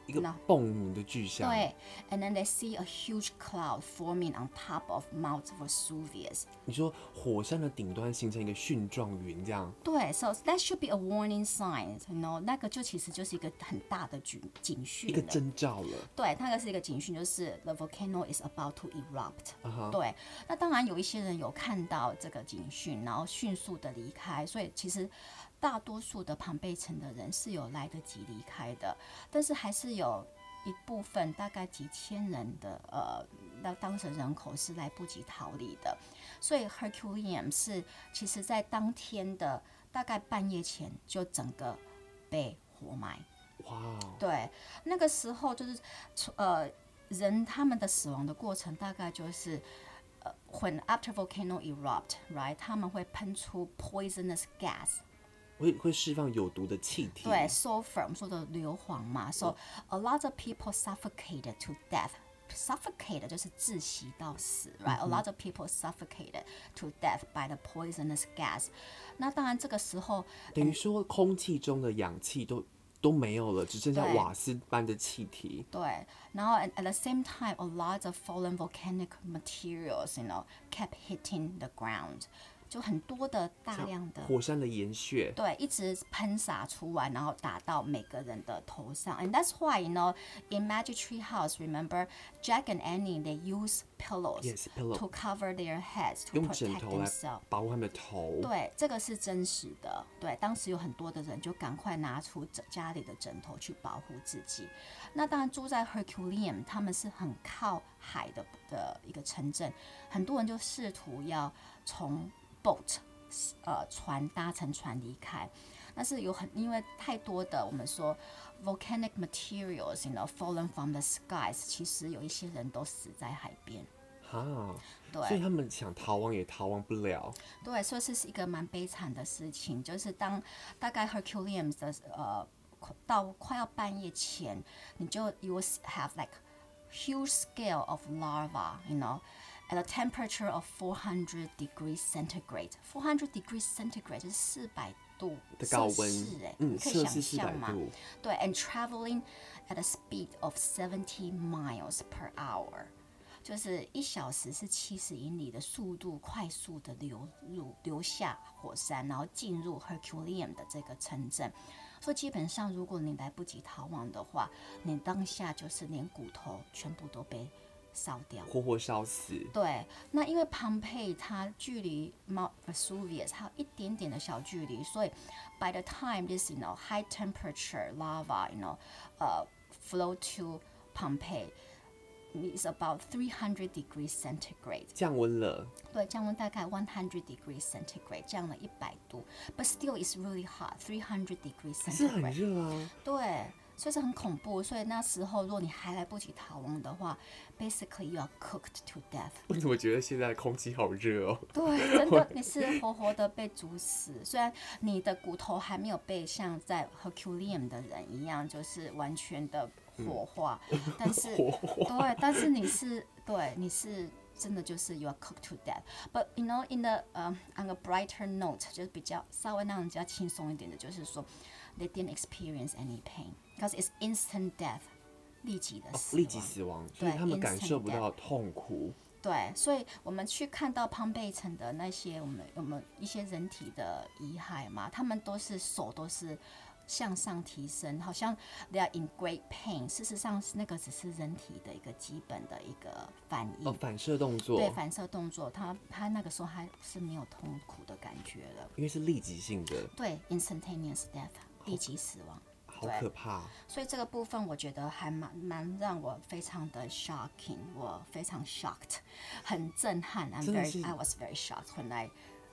B: 一个嘣的巨响。
A: 对，and then they see a huge cloud forming on top of Mount Vesuvius。
B: 你说火山的顶端形成一个蕈状云，这样？
A: 对，so that should be a warning sign，you know，那个就其实就是一个很大的警警讯，
B: 一个征兆了。
A: 对，那个是一个警讯，就是 the volcano is about to erupt。Uh huh. 对，那当然有一些人有看到这个警讯，然后迅速的离开，所以其实。大多数的庞贝城的人是有来得及离开的，但是还是有一部分大概几千人的呃，那当时人口是来不及逃离的，所以 Herculaneum 是其实在当天的大概半夜前就整个被活埋。
B: 哇 Wow！
A: 对，那个时候就是呃人他们的死亡的过程大概就是呃，when after volcano erupt，right，他们会喷出 poisonous gas。
B: 会会释放有毒的气体。
A: 对，sulfur 我们说的硫磺嘛。So a lot of people suffocated to death. Suffocated 就是窒息到死，right? A lot of people suffocated to death by the poisonous gas. 那当然这个时候
B: 等于说空气中的氧气都都没有了，只剩下瓦斯般的气体。
A: 对，然后 at the same time, a lot of fallen volcanic materials, you know, kept hitting the ground. 就很多的大量的
B: 火山的盐屑，
A: 对，一直喷洒出来，然后打到每个人的头上。And that's why you know in Magic Tree House, remember Jack and Annie they use pillows
B: yes, pillow.
A: to cover their heads to protect themselves，
B: 保护他们的头。
A: 对，这个是真实的。对，当时有很多的人就赶快拿出家里的枕头去保护自己。那当然住在 Herculaneum，他们是很靠海的的一个城镇，很多人就试图要从 boat，呃，船搭乘船离开，但是有很因为太多的我们说 volcanic materials，you know, fallen from the skies，其实有一些人都死在海边。
B: 哈，
A: 对，
B: 所以他们想逃亡也逃亡不了。
A: 对，所以这是一个蛮悲惨的事情，就是当大概 Herculaneum 的呃到快要半夜前，你就 you will have like huge scale of lava，you know。At a temperature of 400 degrees centigrade, 400 degrees centigrade 就是四百度
B: 的高温，
A: 哎，你可以想象吗？对，and traveling at a speed of 70 miles per hour，就是一小时是七十英里的速度，快速的流入流下火山，然后进入 Herculaneum 的这个城镇。所以基本上，如果你来不及逃亡的话，你当下就是连骨头全部都被。烧掉，
B: 活活烧死。
A: 对，那因为庞贝它距离 Mount Vesuvius 还有一点点的小距离，所以 by the time this you know high temperature lava you know 呃、uh, flow to 庞贝 is about three hundred degrees centigrade
B: 降温了。
A: 对，降温大概 one hundred degrees centigrade 降了一百度，but still is really hot three hundred degrees centigrade
B: 是很热啊。
A: 对。 所以是很恐怖，所以那时候如果你还来不及逃亡的话，basically you are cooked to death。
B: 我怎么觉得现在空气好热哦？
A: 对，真的你是活活的被煮死。虽然你的骨头还没有被像在 Herculaneum 的人一样，就是完全的火化，嗯、但是
B: 化
A: 对，但是你是对，你是真的就是 you are cooked to death。But you know in the 呃、uh, on a brighter note，就是比较稍微让人家轻松一点的，就是说 they didn't experience any pain。Because it's instant death，立即的死、
B: 哦，立即死亡，所以他们感受不到痛苦。
A: 对，所以我们去看到庞贝城的那些我们我们一些人体的遗骸嘛，他们都是手都是向上提升，好像 they are in great pain。事实上，那个只是人体的一个基本的一个反应，
B: 哦，反射动作。
A: 对，反射动作，他他那个时候还是没有痛苦的感觉了，
B: 因为是立即性的。
A: 对，instantaneous death，立即死亡。
B: 好可怕，
A: 所以这个部分我觉得还蛮蛮让我非常的 shocking，我非常 shocked，很震撼。I'm very, I was very shocked when I,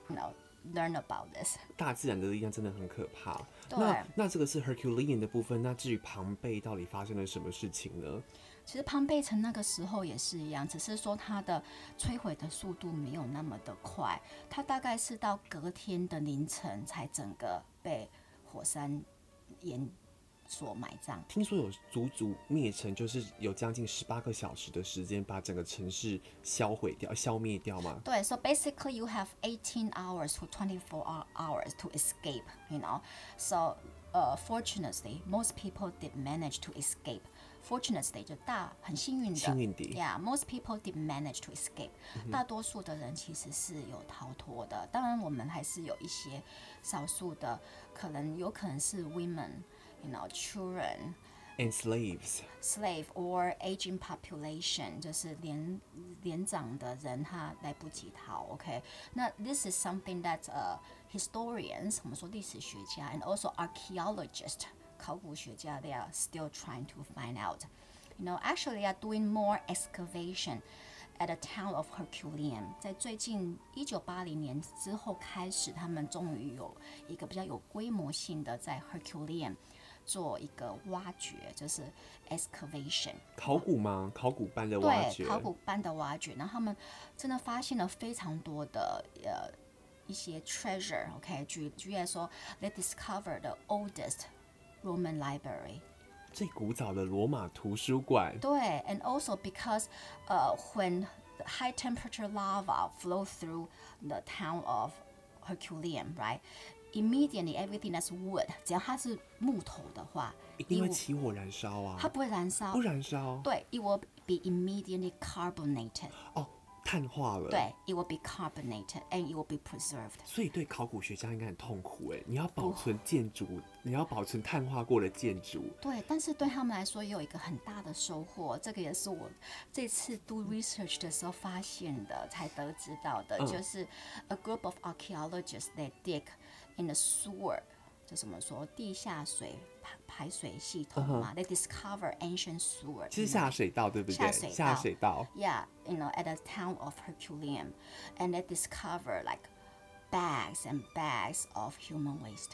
A: you know, learn about this。
B: 大自然的力量真的很可怕。
A: 对，
B: 那那这个是 Herculean 的部分。那至于庞贝到底发生了什么事情呢？
A: 其实庞贝城那个时候也是一样，只是说它的摧毁的速度没有那么的快，它大概是到隔天的凌晨才整个被火山淹。所埋葬。
B: 听说有足足灭城，就是有将近十八个小时的时间，把整个城市销毁掉、消灭掉吗？
A: 对，so basically you have eighteen hours to twenty four hours to escape, you know. So, uh, fortunately, most people did manage to escape. Fortunately，就大很幸运的，
B: 幸运的
A: ，Yeah, most people did manage to escape. 大多数的人其实是有逃脱的。当然，我们还是有一些少数的，可能有可能是 women。You know, children
B: and slaves,
A: slave or aging population，就是年年长的人他来不及逃。OK，那 this is something that uh historians，我们说历史学家，and also archaeologists，考古学家，they are still trying to find out. You know, actually, they are doing more excavation at the town of Herculaneum。在最近一九八零年之后开始，他们终于有一个比较有规模性的在 Herculaneum。 做一个挖掘，就是 excavation
B: 考古吗？考古般的挖掘，
A: 对，考古般的挖掘。然后他们真的发现了非常多的呃一些 treasure。OK，举举例来说，they discovered the oldest Roman library，
B: 最古早的罗马图书馆。
A: 对，and also because 呃、uh, when the high temperature lava flow through the town of Herculaneum，right？Immediately everything that's wood，只要它是木头的话，
B: 一定会起火燃烧啊！
A: 它不会燃烧，
B: 不燃烧。
A: 对，it will be immediately carbonated。
B: 哦，碳化了。
A: 对，it will be carbonated and it will be preserved。
B: 所以对考古学家应该很痛苦哎，你要保存建筑，你要保存碳化过的建筑。
A: 对，但是对他们来说也有一个很大的收获，这个也是我这次 do research 的时候发现的，才得知到的，嗯、就是 a group of archaeologists they dig。In the sewer，就怎么说地下水排排水系统嘛、uh huh.？They discover ancient sewer，
B: 是下水道对不对？下水道。下水道。
A: Yeah，you know at the town of Herculaneum，and they discover like bags and bags of human waste。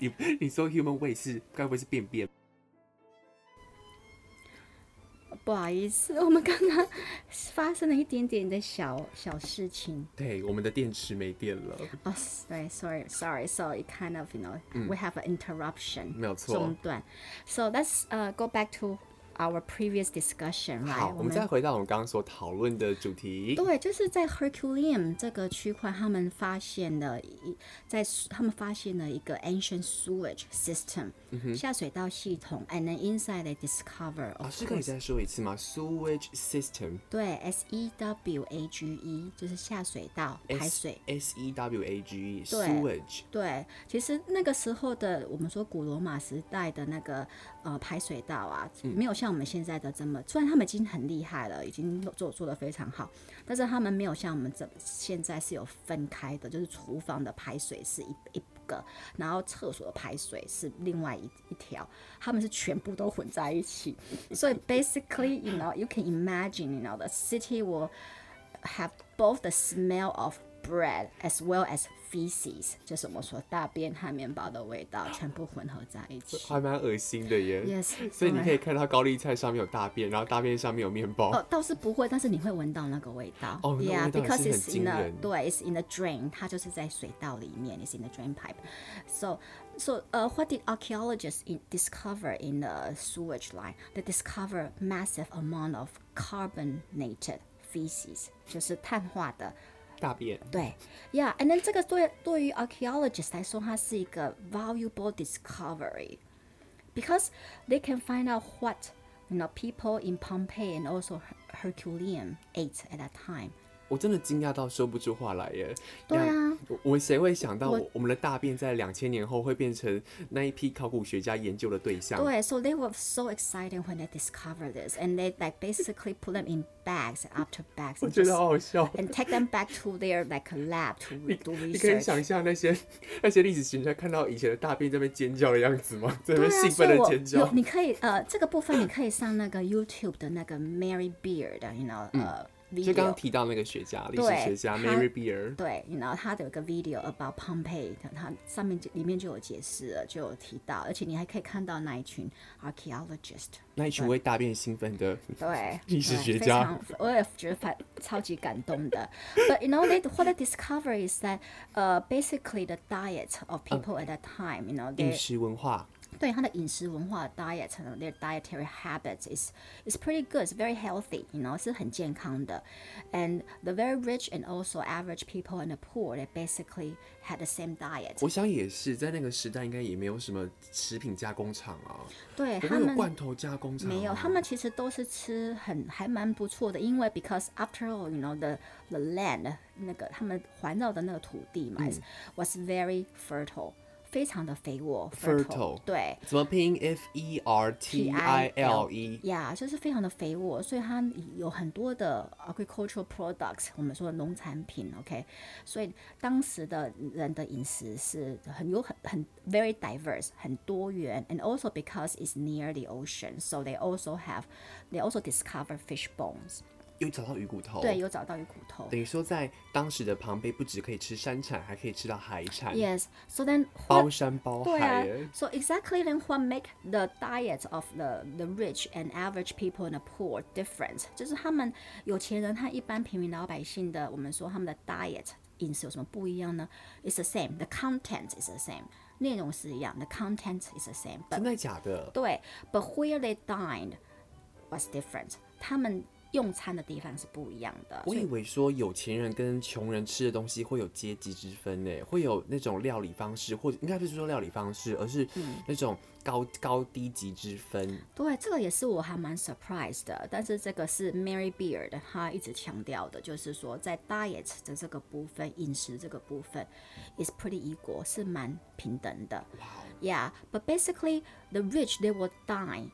B: 你你说 human waste 是该不会是便便？
A: 不好意思，我们刚刚发生了一点点的小小事情。
B: 对，我们的电池没电了。
A: 哦、oh,，对，sorry，sorry，sorry，kind of you know、嗯、we have an interruption，
B: 没有错，
A: 中断。So let's uh go back to our previous discussion，right？
B: 好，我们再回到我们刚刚所讨论的主题。
A: 对，就是在 Herculaneum 这个区块，他们发现了一在他们发现了一个 ancient sewage system、嗯、下水道系统，and then inside they discover。
B: 啊，是可以再说一次吗？Sewage system。
A: 对，S E W A G E 就是下水道排水。
B: S, S E W A G E，sewage。
A: 对，其实那个时候的我们说古罗马时代的那个呃排水道啊，嗯、没有像。像我们现在的这么，虽然他们已经很厉害了，已经做做得非常好，但是他们没有像我们这现在是有分开的，就是厨房的排水是一一个，然后厕所的排水是另外一一条，他们是全部都混在一起。所以 basically, you know, you can imagine, you know, the city will have both the smell of bread as well as feces，就是我们说大便和面包的味道全部混合在一起，
B: 还蛮恶心的耶。
A: Yes，
B: 所以你可以看到高丽菜上面有大便，然后大便上面有面包。
A: 哦，倒是不会，但是你会闻到那个味道。
B: 哦，Yeah，because
A: it's in the 对，it's in the drain，它就是在水道里面，it's in the drain pipe。So so 呃、uh,，what did archaeologists in discover in the sewage line? They discover massive amount of carbonated feces，就是碳化的。
B: 大便
A: 对，Yeah，and then 这个对对于 archaeologists 来说，它是一个 valuable discovery because they can find out what you know people in Pompeii and also Herculaneum ate at that time.
B: 我真的惊讶到说不出话来耶！
A: 对啊，
B: 我们谁会想到
A: 我
B: 我们的大便在两千年后会变成那一批考古学家研究的对象？
A: 对，so they were so excited when they discovered this, and they like basically put them in bags after bags.
B: 我觉得好好笑。
A: And take them back to their like lab to
B: 你
A: do
B: 你可以
A: research.
B: 想象那些那些历史学家看到以前的大便在那边尖叫的样子吗？在那
A: 边兴奋
B: 的尖叫。
A: 你可以呃，这个部分你可以上那个 YouTube 的那个 Mary Beard，you know，呃
B: 就刚
A: 刚。
B: 提到那个学家，
A: 历
B: 史学家 Mary Beard。
A: 对，然后他的有个 video about Pompeii，它上面里面就有解释了，就有提到，而且你还可以看到那一群 archaeologist，
B: 那一群会大便兴奋的
A: 对，
B: 历史
A: 学
B: 家，
A: 我也觉得反超级感动的。But you know, they what they discover is that, uh, basically the diet of people at that time, you know, 饮
B: 食文化。
A: 对他的饮食文化 diet，their dietary habits is is pretty good, it's very healthy, you know，是很健康的。And the very rich and also average people and the poor, they basically had the same diet。
B: 我想也是，在那个时代应该也没有什么食品加工厂啊，不
A: 对他们
B: 会有罐头加工厂、啊。
A: 没有，他们其实都是吃很还蛮不错的，因为 because after all, you know the the land 那个他们环绕的那个土地嘛、is- was very fertile， 非常的肥沃
B: Fertile
A: 对。
B: 怎么拼？F E R T I L E。
A: 呀就是非常的肥沃，所以它有很多的 agricultural products，我们说的农产品，OK，所以当时的人的饮食是很有很很 very diverse，很多元，and also because it's near the ocean，so they also have they also discover fish bones，
B: 有找到鱼骨头。
A: 对，有找到鱼骨头。
B: 等于说，在当时的庞贝，不只可以吃山产，还可以吃到海产。
A: Yes，so then
B: 包山包
A: 对啊
B: 海。
A: ，so exactly then what make the diet of the the rich and average people and the poor different？就是他们有钱人和一般平民老百姓的，我们说他们的 diet 饮食有什么不一样呢？It's the same，the content is the same，内容是一样，the content is the same，but
B: 真的假的？
A: 对，but where they dined was different，他们用餐的地方是不一样的。
B: 我以为说有钱人跟穷人吃的东西会有阶级之分呢，会有那种料理方式，或者应该不是说料理方式，而是那种高、高低级之分。
A: 对，这个也是我还蛮 surprise 的，但是这个是 Mary Beard 他一直强调的，就是说在 diet 的这个部分，饮食这个部分 is pretty equal，是蛮平等的。Yeah, but basically the rich they will dine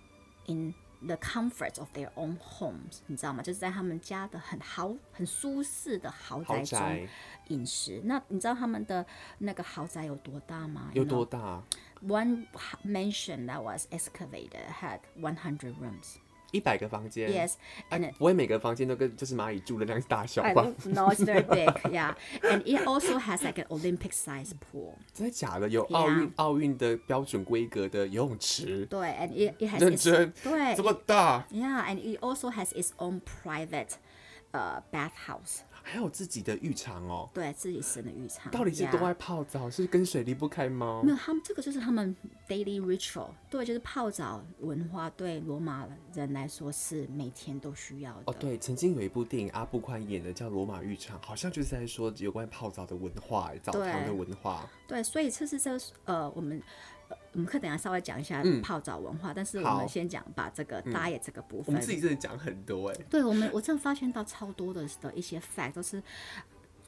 A: in the comfort of their own homes，你知道吗？就是在他们家的很豪、很舒适的豪宅中饮食。那你知道他们的那个豪宅有多大吗？
B: 有?多大
A: ？One mansion that was excavated had 100 rooms.
B: 一百个房间。
A: Yes,
B: 哎
A: and it,
B: 不会每个房间都跟就是蚂蚁住的那样大小吧
A: know, it's very big, yeah. And it also has like an Olympic-sized pool.
B: 真的假的？有奥运奥运的标准规格的游泳池，
A: 对，and it it has 认
B: 真
A: 对
B: 这么大
A: ，，yeah, and it also has its own private, uh, bathhouse.
B: 还有自己的浴场哦。
A: 对自己生的浴场。
B: 到底是多爱泡澡？是跟水离不开吗
A: 没？有，他们这个就是他们 daily ritual，对，就是泡澡文化，对罗马人来说是每天都需要的。
B: 哦，对，曾经有一部电影阿布宽演的叫《罗马浴场》，好像就是在说有关泡澡的文化，澡堂的文化。
A: 对，所以这是这呃，我们呃，我们可以等下稍微讲一下泡澡文化，但是我们先讲把这个 diet 这个部分
B: 我
A: 分。
B: 们自己真的讲很多哎，
A: 对我们，我真的发现到超多的的一些 fact 都是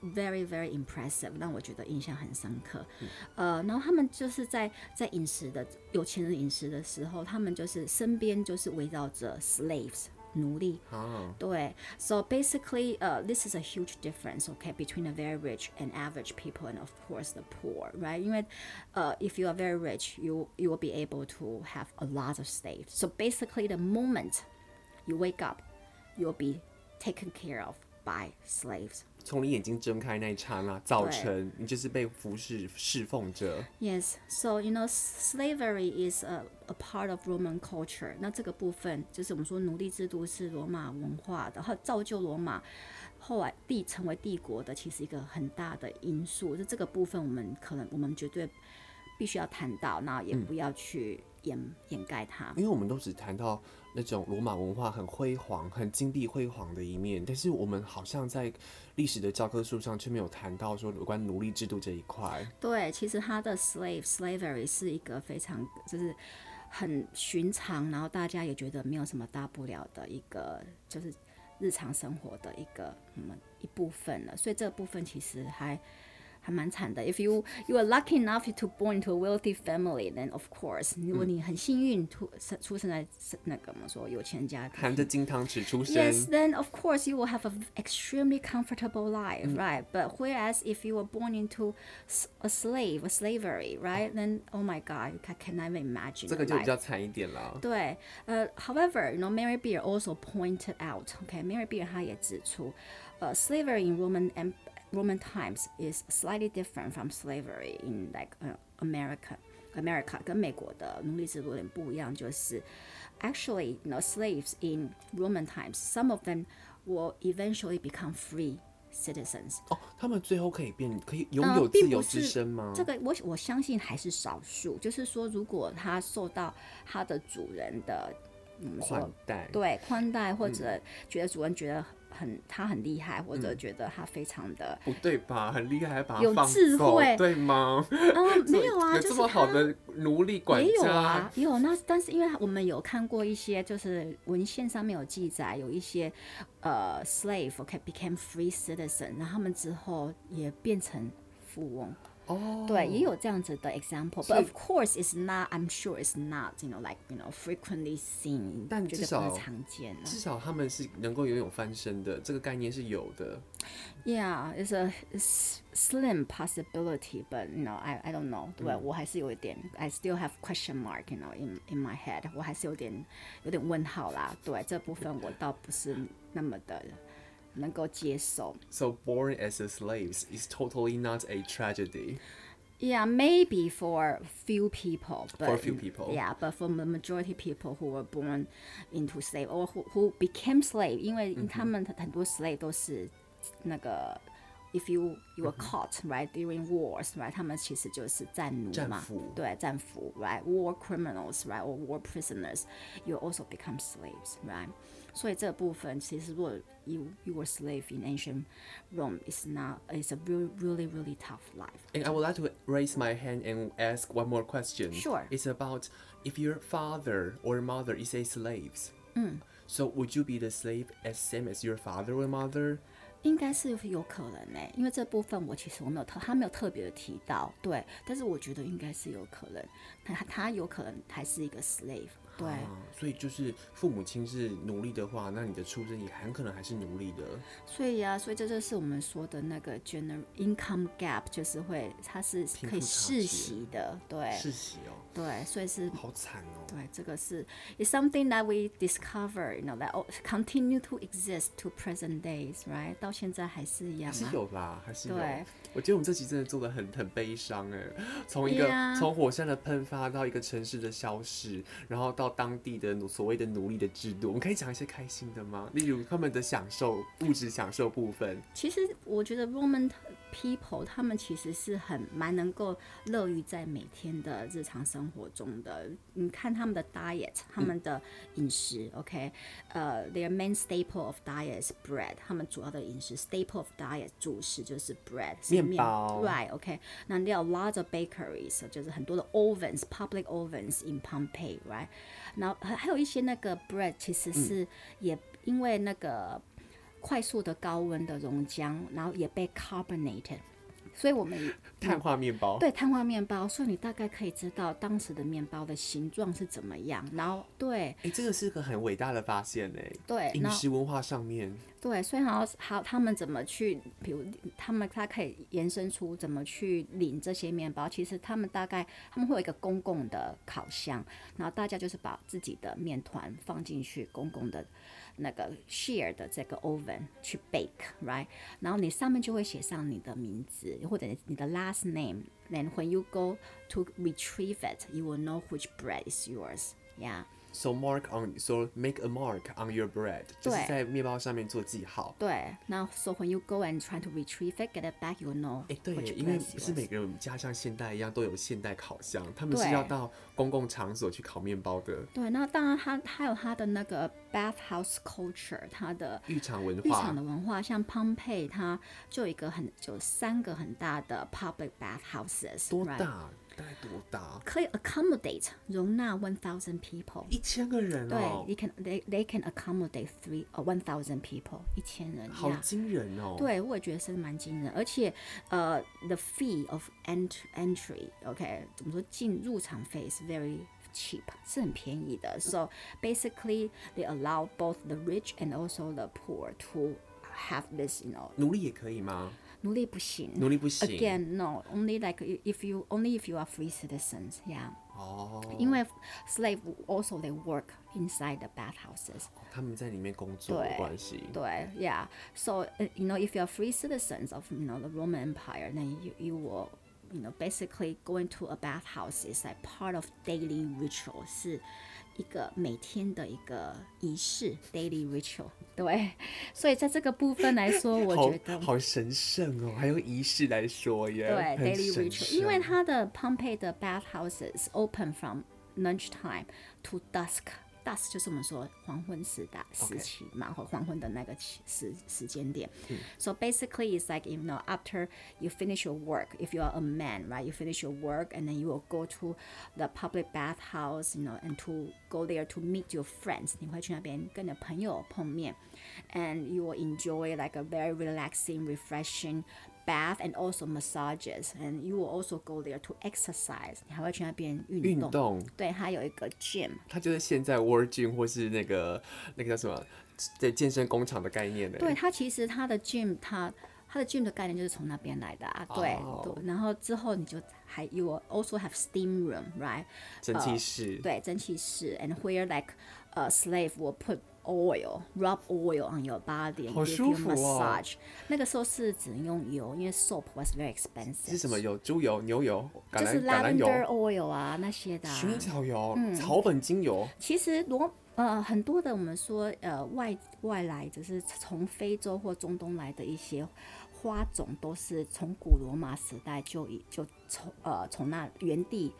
A: very very impressive，让我觉得印象很深刻。呃，然后他们就是在在饮食的有钱人饮食的时候，他们就是身边就是围绕着 slaves 奴隶。
B: 啊，
A: 对，so basically, uh, this is a huge difference, okay, between the very rich and average people, and of course the poor, right? 因为，呃、if you are very rich, you you will be able to have a lot of slaves. So basically, the moment you wake up, you will be taken care of by slaves.
B: 从你眼睛睁开那一刹那，早晨你就是被服侍侍奉着。
A: Yes, so you know, slavery is a a part of Roman culture. 那这个部分就是我们说奴隶制度是罗马文化的，然后造就罗马后来帝成为帝国的，其实一个很大的因素。就这个部分，我们可能我们绝对必须要谈到，然后也不要去掩、掩盖它。
B: 因为我们都只谈到那种罗马文化很辉煌、很金碧辉煌的一面，但是我们好像在历史的教科书上却没有谈到说有关奴隶制度这一块。
A: 对，其实它的 slave slavery 是一个非常就是很寻常，然后大家也觉得没有什么大不了的一个，就是日常生活的一个嗯一部分了。所以这部分其实还。还蛮惨的。If you you are lucky enough to born into a wealthy family, then of course，如果你很幸运出生出生在那个我们说有钱家庭，
B: 含着金汤匙出生，
A: Yes, then of course you will have an extremely comfortable life, right? But whereas if you were born into a slave, a slavery, right? Then oh my God, you cannot even imagine.
B: 这个就比较惨一点了。
A: 对，呃，However, you know, Mary Beer also pointed out, okay, Mary Beer 她也指出，呃，slavery in Roman and Roman times is slightly different from slavery in like uh, America. America 跟美国的奴隶制度有点不一样，就是 actually you know slaves in Roman times, some of them will eventually become free citizens.
B: 哦，他们最后可以变可以拥有自由之身吗？
A: 这个我我相信还是少数。就是说，如果他受到他的主人的 嗯
B: 宽带，
A: 对宽带，或者觉得主人觉得。很，他很厉害，或者觉得他非常的、
B: 嗯、不对吧？很厉害，还把他
A: 有智慧，
B: 对吗？
A: 嗯，没有啊，
B: 有这么好的奴隶管家，
A: 也有啊，也有。那但是因为我们有看过一些，就是文献上面有记载，有一些呃 slave became free citizen，然后他们之后也变成富翁。哦，对，也有这样子的 example，but of course it's not. I'm sure it's not. You know, like you know, frequently seen.
B: 但至少
A: 常见，
B: 至少他们是能够拥有翻身的这个概念是有的。
A: Yeah, it's a slim possibility, but you know, I I don't know. 对，嗯，我还是有一点，I still have question mark, you know, in in my head. 我还是有点有点问号啦。对，这部分我倒不是那么的。 能够接受。
B: So born as a slave is totally not a tragedy.
A: Yeah, maybe for few people. But,
B: for a few people.
A: Yeah, but for the majority people who were born into slave or who who became slave，因为他们很多 slave 都是那个。If you you were caught right during wars right，他们其实就是战奴嘛，对，战俘 right war criminals right or war prisoners you also become slaves right。 所以这个部分其实如果 you you were slave in ancient Rome is not it's a really really really tough life.
B: And I would like to raise my hand and ask one more question.
A: Sure.
B: It's about if your father or mother is a slave.
A: 嗯。
B: So would you be the slave as same as your father or mother?
A: 应该是有可能呢，因为这部分我其实我没有特，他没有特别的提到，对，但是我觉得应该是有可能，他他有可能还是一个 slave。 对、啊，
B: 所以就是父母亲是奴隶的话，那你的出生也很可能还是奴隶的。
A: 所以啊，所以这就是我们说的那个 general income gap，就是会它是可以世袭的，对，
B: 世袭哦，
A: 对，所以是
B: 好惨哦。
A: 对，这个是 is something that we discover，you know that continue to exist to present days，right？到现在还是一样，还
B: 是有吧，还是有。
A: 对，
B: 我觉得我们这集真的做的很很悲伤哎，从一个从.火山的喷发到一个城市的消失，然后到。到当地的所谓的奴隶的制度，我们可以讲一些开心的吗？例如他们的享受，物质享受部分。
A: 其实我觉得 Roman people 他们其实是很蛮能够乐于在每天的日常生活中的。你看他们的 diet，他们的饮食、嗯、，OK，呃、uh,，their main staple of diet is bread。他们主要的饮食 staple of diet 主食就是 bread，
B: 面包
A: ，right？OK，、okay? 那 there are lots of bakeries，就是很多的 ovens，public ovens in Pompeii，right？然后还还有一些那个 bread，其实是也因为那个快速的高温的熔浆，然后也被 carbonated。所以我们
B: 碳化面包，
A: 对，碳化面包，所以你大概可以知道当时的面包的形状是怎么样。然后，对，
B: 哎、欸，这个是个很伟大的发现哎。
A: 对，
B: 饮食文化上面，
A: 对，所以然后好，他们怎么去，比如他们他可以延伸出怎么去领这些面包。其实他们大概他们会有一个公共的烤箱，然后大家就是把自己的面团放进去公共的。那个 share 的这个 oven 去 bake，right？然后你上面就会写上你的名字或者你的 last name。Then when you go to retrieve it, you will know which bread is yours. Yeah.
B: So mark on, so make a mark on your bread，就是在面包上面做记号。
A: 对，那 so when you go and try to retrieve it, get it back, you know。
B: 哎，对，因为不是每个人家像现代一样都有现代烤箱，他们是要到公共场所去烤面包的。
A: 对，那当然它它有它的那个 bathhouse culture，它的
B: 浴场文化。
A: 浴场的文化，像 Pompeii，它就有一个很就三个很大的 public bathhouses。
B: 多大？大概多大？
A: 可以 accommodate 容纳 one thousand people，
B: 一千个人哦。
A: 对，they can they they can accommodate three 呃 one thousand people，一千人。
B: 好惊人哦。
A: 对，我也觉得是蛮惊人，而且呃，the fee of ent entry，OK，怎么说进入场费是 very cheap，是很便宜的。So basically they allow both the rich and also the poor to have this，you know。
B: 奴隶也可以吗？
A: 奴隶不行，
B: 奴隶不行。
A: Again, no, only like if you only if you are free citizens, yeah.
B: 哦。
A: 因为 slave also they work inside the bathhouses.
B: 他们在里面工作的关系。
A: 对，yeah. So you know if you are free citizens of you know the Roman Empire, then you you will you know basically going to a bathhouse is like part of daily ritual 是。 一个每天的一个仪式，daily ritual，对，所以在这个部分来说，我觉得
B: 好，好神圣哦，还用仪式来说耶，
A: 对，daily ritual，因为它的 Pompeii 的 bathhouses open from lunchtime to dusk。dusk 就是我们说黄昏时代时期嘛，或黄昏的那个时时间点。嗯、so basically, it's like you know after you finish your work, if you are a man, right, you finish your work and then you will go to the public bathhouse, you know, and to go there to meet your friends. 你会去那边跟你的朋友碰面，and you will enjoy like a very relaxing, refreshing. Bath and also massages, and you will also go there to exercise. 你还会去那边运动。运动。对，它有一个 gym。
B: 它就是现在 World Gym 或是那个那个叫什么，在健身工厂的概念的。
A: 对，它其实它的 gym，它它的 gym 的概念就是从那边来的啊。对、oh. 对。然后之后你就还 you will also have steam room, right？
B: 蒸汽室。
A: Uh, 对，蒸汽室，and where like a slave will put Oil, rub oil on your body and give you massage。那个时候是只能用油，因为 soap was very expensive。
B: 是什么油？猪油、牛油、橄榄、
A: 就是 lavender oil 啊，那些的、啊。
B: 薰衣草油、嗯、草本精油。
A: 其实罗呃很多的我们说呃外外来就是从非洲或中东来的一些花种，都是从古罗马时代就已就从呃从那原地。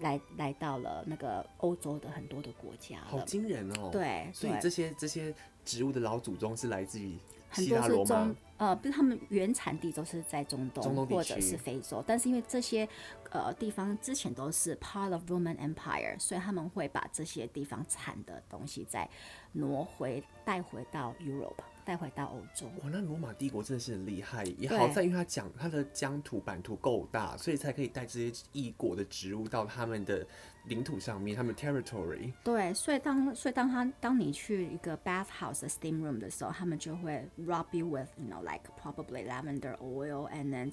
A: 来来到了那个欧洲的很多的国家，
B: 好惊人哦！
A: 对，
B: 所以这些这些植物的老祖宗是来自于
A: 很多是中呃，不是他们原产地都是在中东，中东或者是非洲，但是因为这些呃地方之前都是 part of Roman Empire，所以他们会把这些地方产的东西再挪回带回到 Europe。带回到欧洲。
B: 哇，那罗马帝国真的是很厉害，也好在因为他讲他的疆土版图够大，所以才可以带这些异国的植物到他们的领土上面，他们 territory。
A: 对，所以当所以当他当你去一个 bathhouse steam room 的时候，他们就会 rub you with you know like probably lavender oil and then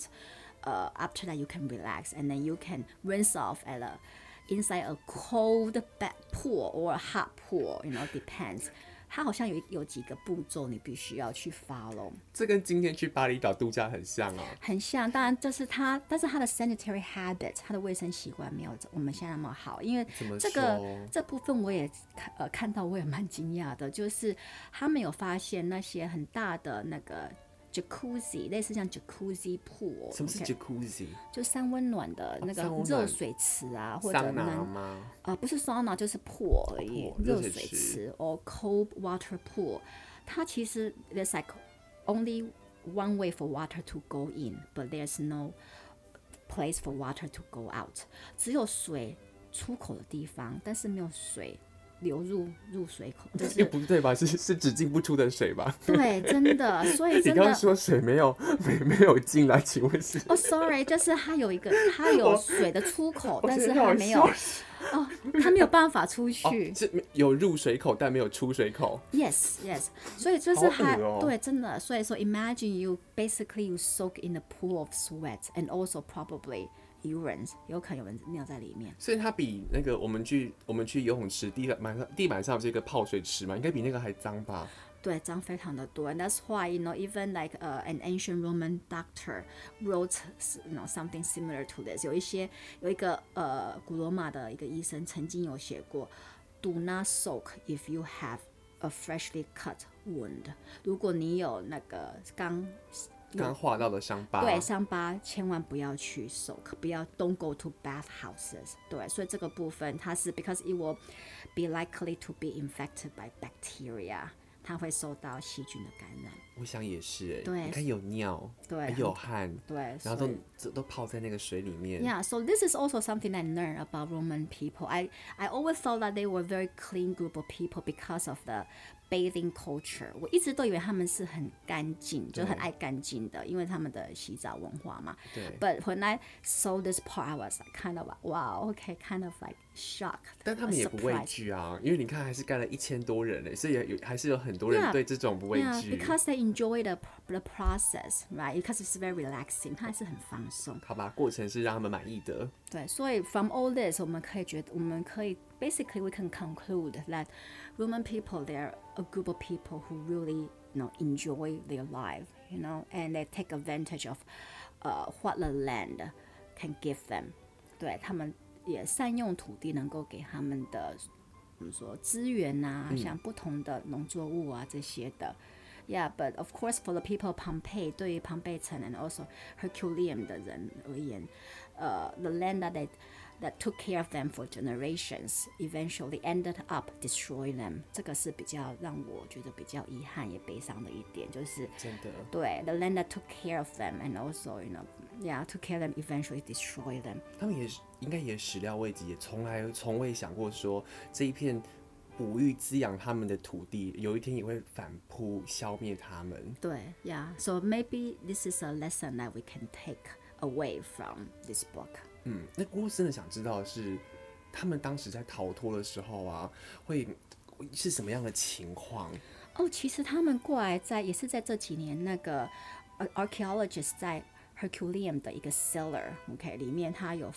A: uh after that you can relax and then you can rinse off at a inside a cold bed pool or a hot pool you know depends。它好像有有几个步骤，你必须要去 follow。
B: 这跟今天去巴厘岛度假很像啊。
A: 很像，当然这是它，但是它的 sanitary habit，它的卫生习惯没有我们现在那么好。因为这个这部分我也看呃看到，我也蛮惊讶的，就是他们有发现那些很大的那个。Jacuzzi 类似像 Jacuzzi pool，
B: 什么是 Jacuzzi？
A: 就三温暖的那个热水池啊，或者能啊、呃，不是桑拿就是 pool 而已，热水池 or cold water pool。它其实 there's like only one way for water to go in，but there's no place for water to go out。只有水出口的地方，但是没有水。流入入水口，这、就 是
B: 不对吧？是是只进不出的水吧？
A: 对，真的，所以 真的。
B: 你刚刚说水没有 没没有进来，请问是？
A: 哦、oh,，sorry，就是它有一个，它有水的出口，但是它没有，哦，它没有办法出去。
B: 是、oh, 有入水口，但没有出水口。
A: Yes，yes，所以就是它、哦，对，真的，所以说，imagine you basically you soak in the pool of sweat and also probably。Urine 有可能有人尿在里面，
B: 所以它比那个我们去我们去游泳池地板上地板上这个泡水池嘛，应该比那个还脏吧？
A: 对，脏非常的多。And that's why you know even like uh, an ancient Roman doctor wrote you know something similar to this。有一些有一个呃古罗马的一个医生曾经有写过，Do not soak if you have a freshly cut wound。如果你有那个刚
B: 刚画到的伤疤，
A: 对伤疤千万不要去 soak，不要 don't go to bathhouses。对，所以这个部分它是 because it will be likely to be infected by bacteria，它会受到细菌的感染。
B: 我想也是哎，
A: 对，
B: 你看有尿，
A: 对，
B: 有汗，
A: 对，
B: 然后都都泡在那个水里面。
A: Yeah, so this is also something I learned about Roman people. I I always thought that they were very clean group of people because of the bathing culture，我一直都以为他们是很干净，就很爱干净的，因为他们的洗澡文化嘛。
B: 对。
A: But when I saw this part, I was kind of wow, okay, kind of like shocked.
B: 但他们也不畏惧啊，因为你看还是干了一千多人嘞，所以有还是有很多人对这种不畏惧。
A: Yeah, because they enjoy the the process, right? Because it's very relaxing，它还是很放松。
B: 好吧，过程是让他们满意的。
A: 对，所以 from all this，我们可以觉得，我们可以 basically we can conclude that Roman people they're a group of people who really you know enjoy their life, you know, and they take advantage of uh what the land can give them。对，他们 也善用土地能够给他们的，比如说资源啊，嗯、像不同的农作物啊这些的。Yeah, but of course for the people of Pompeii，对于庞贝城 and also Herculaneum 的人而言。呃、uh,，the land that they, that took care of them for generations eventually ended up destroy them。这个是比较让我觉得比较遗憾也悲伤的一点，就是
B: 真的
A: 对 the land that took care of them and also you know yeah took care of them eventually destroy them。
B: 他们也应该也始料未及，也从来从未想过说这一片哺育滋养他们的土地有一天也会反扑消灭他们。
A: 对，yeah，so maybe this is a lesson that we can take。Away from this book。
B: 嗯，那姑姑真的想知道的是，他们当时在逃脱的时候啊，会是什么样的情况？
A: 哦，其实他们过来在也是在这几年，那个 archaeologist 在 Herculium 的一个 cellar，OK，里面他有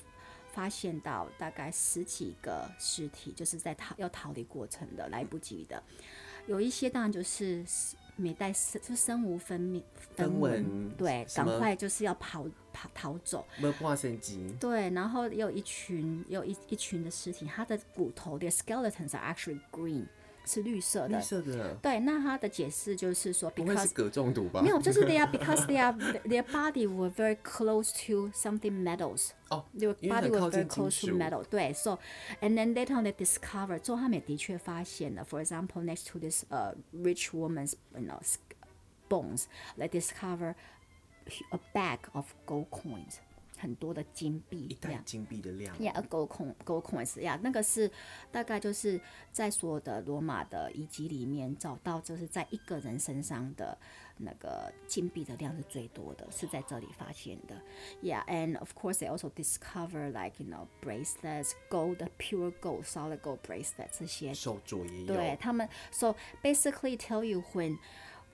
A: 发现到大概十几个尸体，就是在逃要逃离过程的，来不及的，有一些当然就是。没带身就身无分明分文，对，赶快就是要跑跑逃走。
B: 没挂身机。
A: 对，然后有一群，有一一群的尸体，它的骨头的 skeletons are actually green。是绿色的，
B: 绿色的。
A: 对，那他的解释就是说，
B: 不会是鎘中毒吧？
A: 没有，就是 they are because they are their body were very close to something metals。
B: 哦，
A: their body was very close to metal。对，so and then later on they discovered，之后他们也的确发现了，for example next to this uh rich woman's you know bones，they discover a bag of gold coins。 很多的金币，
B: 一袋金币的量。
A: Yeah，gold coin，gold coins。Yeah，那个是大概就是在所有的罗马的遗迹里面找到，就是在一个人身上的那个金币的量是最多的，是在这里发现的。Yeah，and of course they also discover like you know bracelets, gold, pure gold, solid gold bracelets 这些。
B: 手镯也有。
A: 对他们，so basically tell you when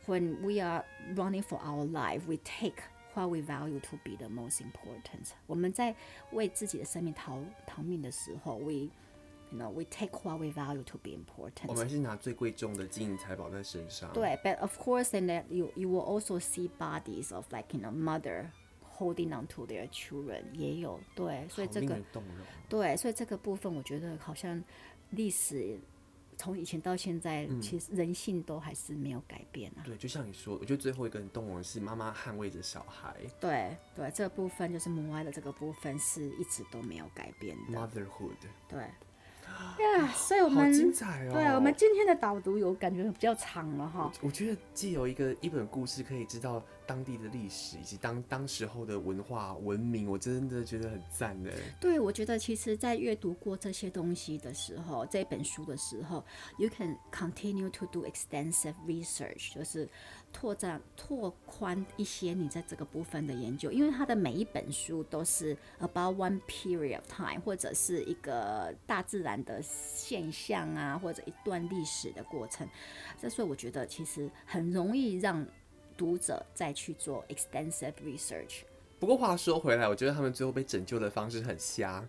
A: when we are running for our life, we take What we value to be the most important。我们在为自己的生命逃逃命的时候，we you know we take what we value to be important。
B: 我们是拿最贵重的金银财宝在身上。
A: 对，but of course, and that you you will also see bodies of like you know mother holding on to their children。也有对，所以这个对，所以这个部分我觉得好像历史。 从以前到现在，其实人性都还是没有改变啊。
B: 对，就像你说，我觉得最后一个很动容的是妈妈捍卫着小孩。
A: 对对，这个部分就是母爱的这个部分是一直都没有改变的。
B: Motherhood。
A: 对。呀、yeah，所以我们
B: 精彩哦！
A: 对，我们今天的导读有感觉比较长了哈。
B: 我觉得既有一个一本故事可以知道当地的历史以及当当时候的文化文明，我真的觉得很赞呢。
A: 对，我觉得其实，在阅读过这些东西的时候，这本书的时候，you can continue to do extensive research，就是。拓展、拓宽一些你在这个部分的研究，因为它的每一本书都是 about one period of time，或者是一个大自然的现象啊，或者一段历史的过程。这所以我觉得其实很容易让读者再去做 extensive research。
B: 不过话说回来，我觉得他们最后被拯救的方式很瞎。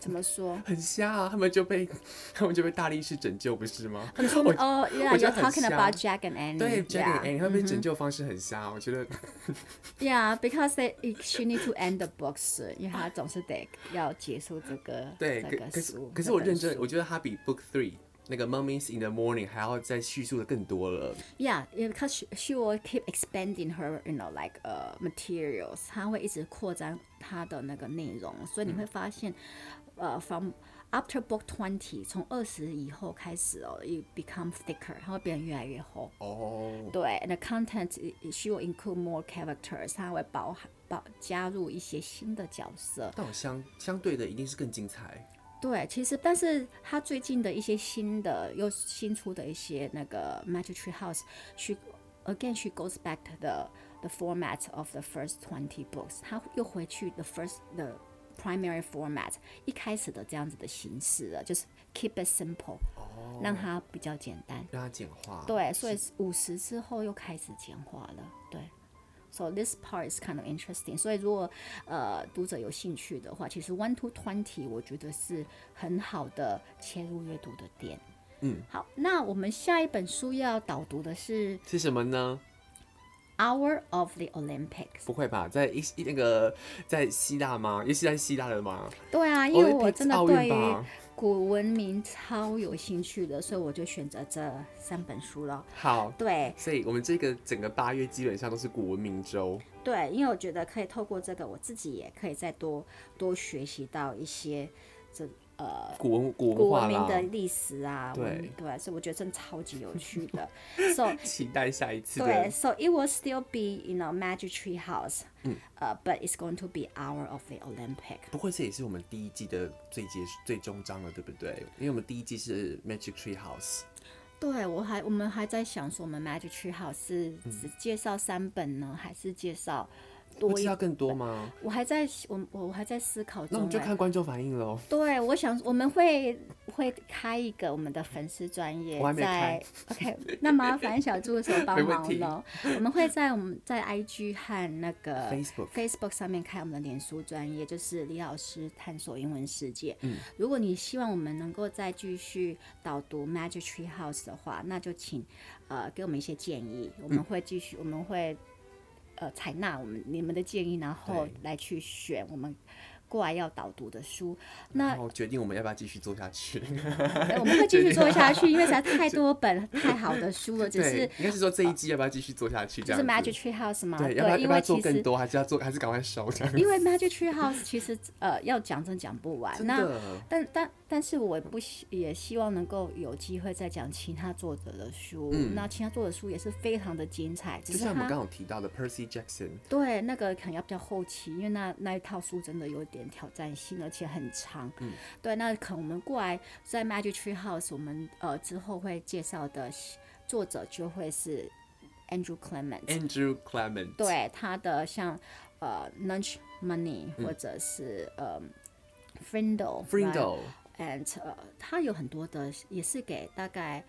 A: 怎么说？
B: 很瞎啊！他们就被他们就被大力士拯救，不是
A: 吗？哦，Yeah，you're talking about Jack and Annie。
B: 对，Jack and Annie，他们被拯救方式很瞎，我觉得。
A: Yeah，because they she need to end the books，因为他总是得要结束这个
B: 对
A: 这个
B: 可是可是我认真，我觉得他比 Book Three 那个 Mummies in the Morning 还要再叙述的更多了。
A: Yeah，because she she will keep expanding her，you know like uh materials，她会一直扩张她的那个内容，所以你会发现。呃、uh,，from after book twenty，从二十以后开始哦，it become thicker，它会变得越来越厚。
B: 哦。
A: 对，the content she will include more characters，它会包含包加入一些新的角色。
B: 但相相对的一定是更精彩。
A: 对，其实但是他最近的一些新的又新出的一些那个 Magic Tree House，she again she goes back to the the format of the first twenty books，他又回去 the first the primary format 一开始的这样子的形式了，就是 keep it simple，、哦、让它比较简单，
B: 让它简化。
A: 对，所以五十之后又开始简化了，对。So this part is kind of interesting。所以如果呃读者有兴趣的话，其实 one to twenty 我觉得是很好的切入阅读的点。
B: 嗯，
A: 好，那我们下一本书要导读的是
B: 是什么呢
A: ？Hour of the Olympics，
B: 不会吧，在一那个在希腊吗？也是在希腊的吗？
A: 对啊，因为我真的对于古文明超有兴趣的，所以我就选择这三本书了。
B: 好，
A: 对，
B: 所以我们这个整个八月基本上都是古文明周。
A: 对，因为我觉得可以透过这个，我自己也可以再多多学习到一些这。呃，
B: 古文古
A: 古文明的历史啊，
B: 对
A: 对，所以我觉得真的超级有趣的。So
B: 期待下一次。
A: 对，So it will still be you know Magic Tree House，
B: 嗯，
A: 呃，But it's going to be Hour of the Olympic。
B: 不过这也是我们第一季的最结最终章了，对不对？因为我们第一季是 Magic Tree House。
A: 对，我还我们还在想说，我们 Magic Tree House 是只介绍三本呢，还是介绍？
B: 多知道更多吗？
A: 我还在我我还在思考中。那我
B: 们就看观众反应喽。
A: 对，我想我们会会开一个我们的粉
B: 丝专业，
A: 在 OK，那麻烦小助手帮 忙喽。我们会在我们在 IG 和那个
B: Facebook
A: Facebook 上面开我们的脸书专业，就是李老师探索英文世界。
B: 嗯，
A: 如果你希望我们能够再继续导读 Magic Tree House 的话，那就请呃给我们一些建议，我们会继续，嗯、我们会。呃，采纳我们你们的建议，然后来去选我们过来要导读的书。那
B: 我决定我们要不要继续做下去。
A: 我们会继续做下去，因为实在太多本太好的书了。只是
B: 应该是说这一季要不要继续做下去？就
A: 是 Magic Tree House 吗？
B: 对，要不要，要不要做更多？还是要做？还是赶快收？这样。
A: 因为 Magic Tree House 其实呃要讲真讲不完。那但但但是我不希也希望能够有机会再讲其他作者的书。
B: 嗯。
A: 那其他作者的书也是非常的精彩。
B: 就像我们刚刚提到的 Percy Jackson。
A: 对，那个可能要比较后期，因为那那一套书真的有点挑战性，而且很长。
B: 嗯。
A: 对，那可能我们过来在 Magic Tree House，我们呃之后会介绍的作者就会是 Andrew Clement。
B: Andrew Clement。
A: 对，他的像呃 Lunch Money，
B: 嗯、
A: 或者是呃 Frindle。
B: Frindle，and
A: 呃，他有很多的，也是给大概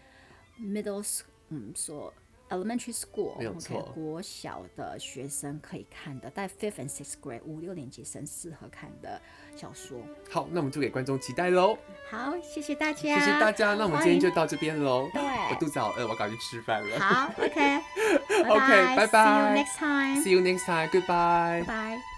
A: Middles，嗯，说。Elementary school，
B: 没有错
A: ，okay, 国小的学生可以看的，在 fifth and sixth grade 五六年级生适合看的小说。
B: 好，那我们就给观众期待喽。
A: 好，谢谢大家，
B: 谢谢大家。那我们今天就到这边喽。
A: 对，
B: 我肚子好饿，我赶紧去吃饭了。
A: 好，OK，OK，
B: 拜拜。See
A: you next time.
B: See you next time. Goodbye.
A: Bye.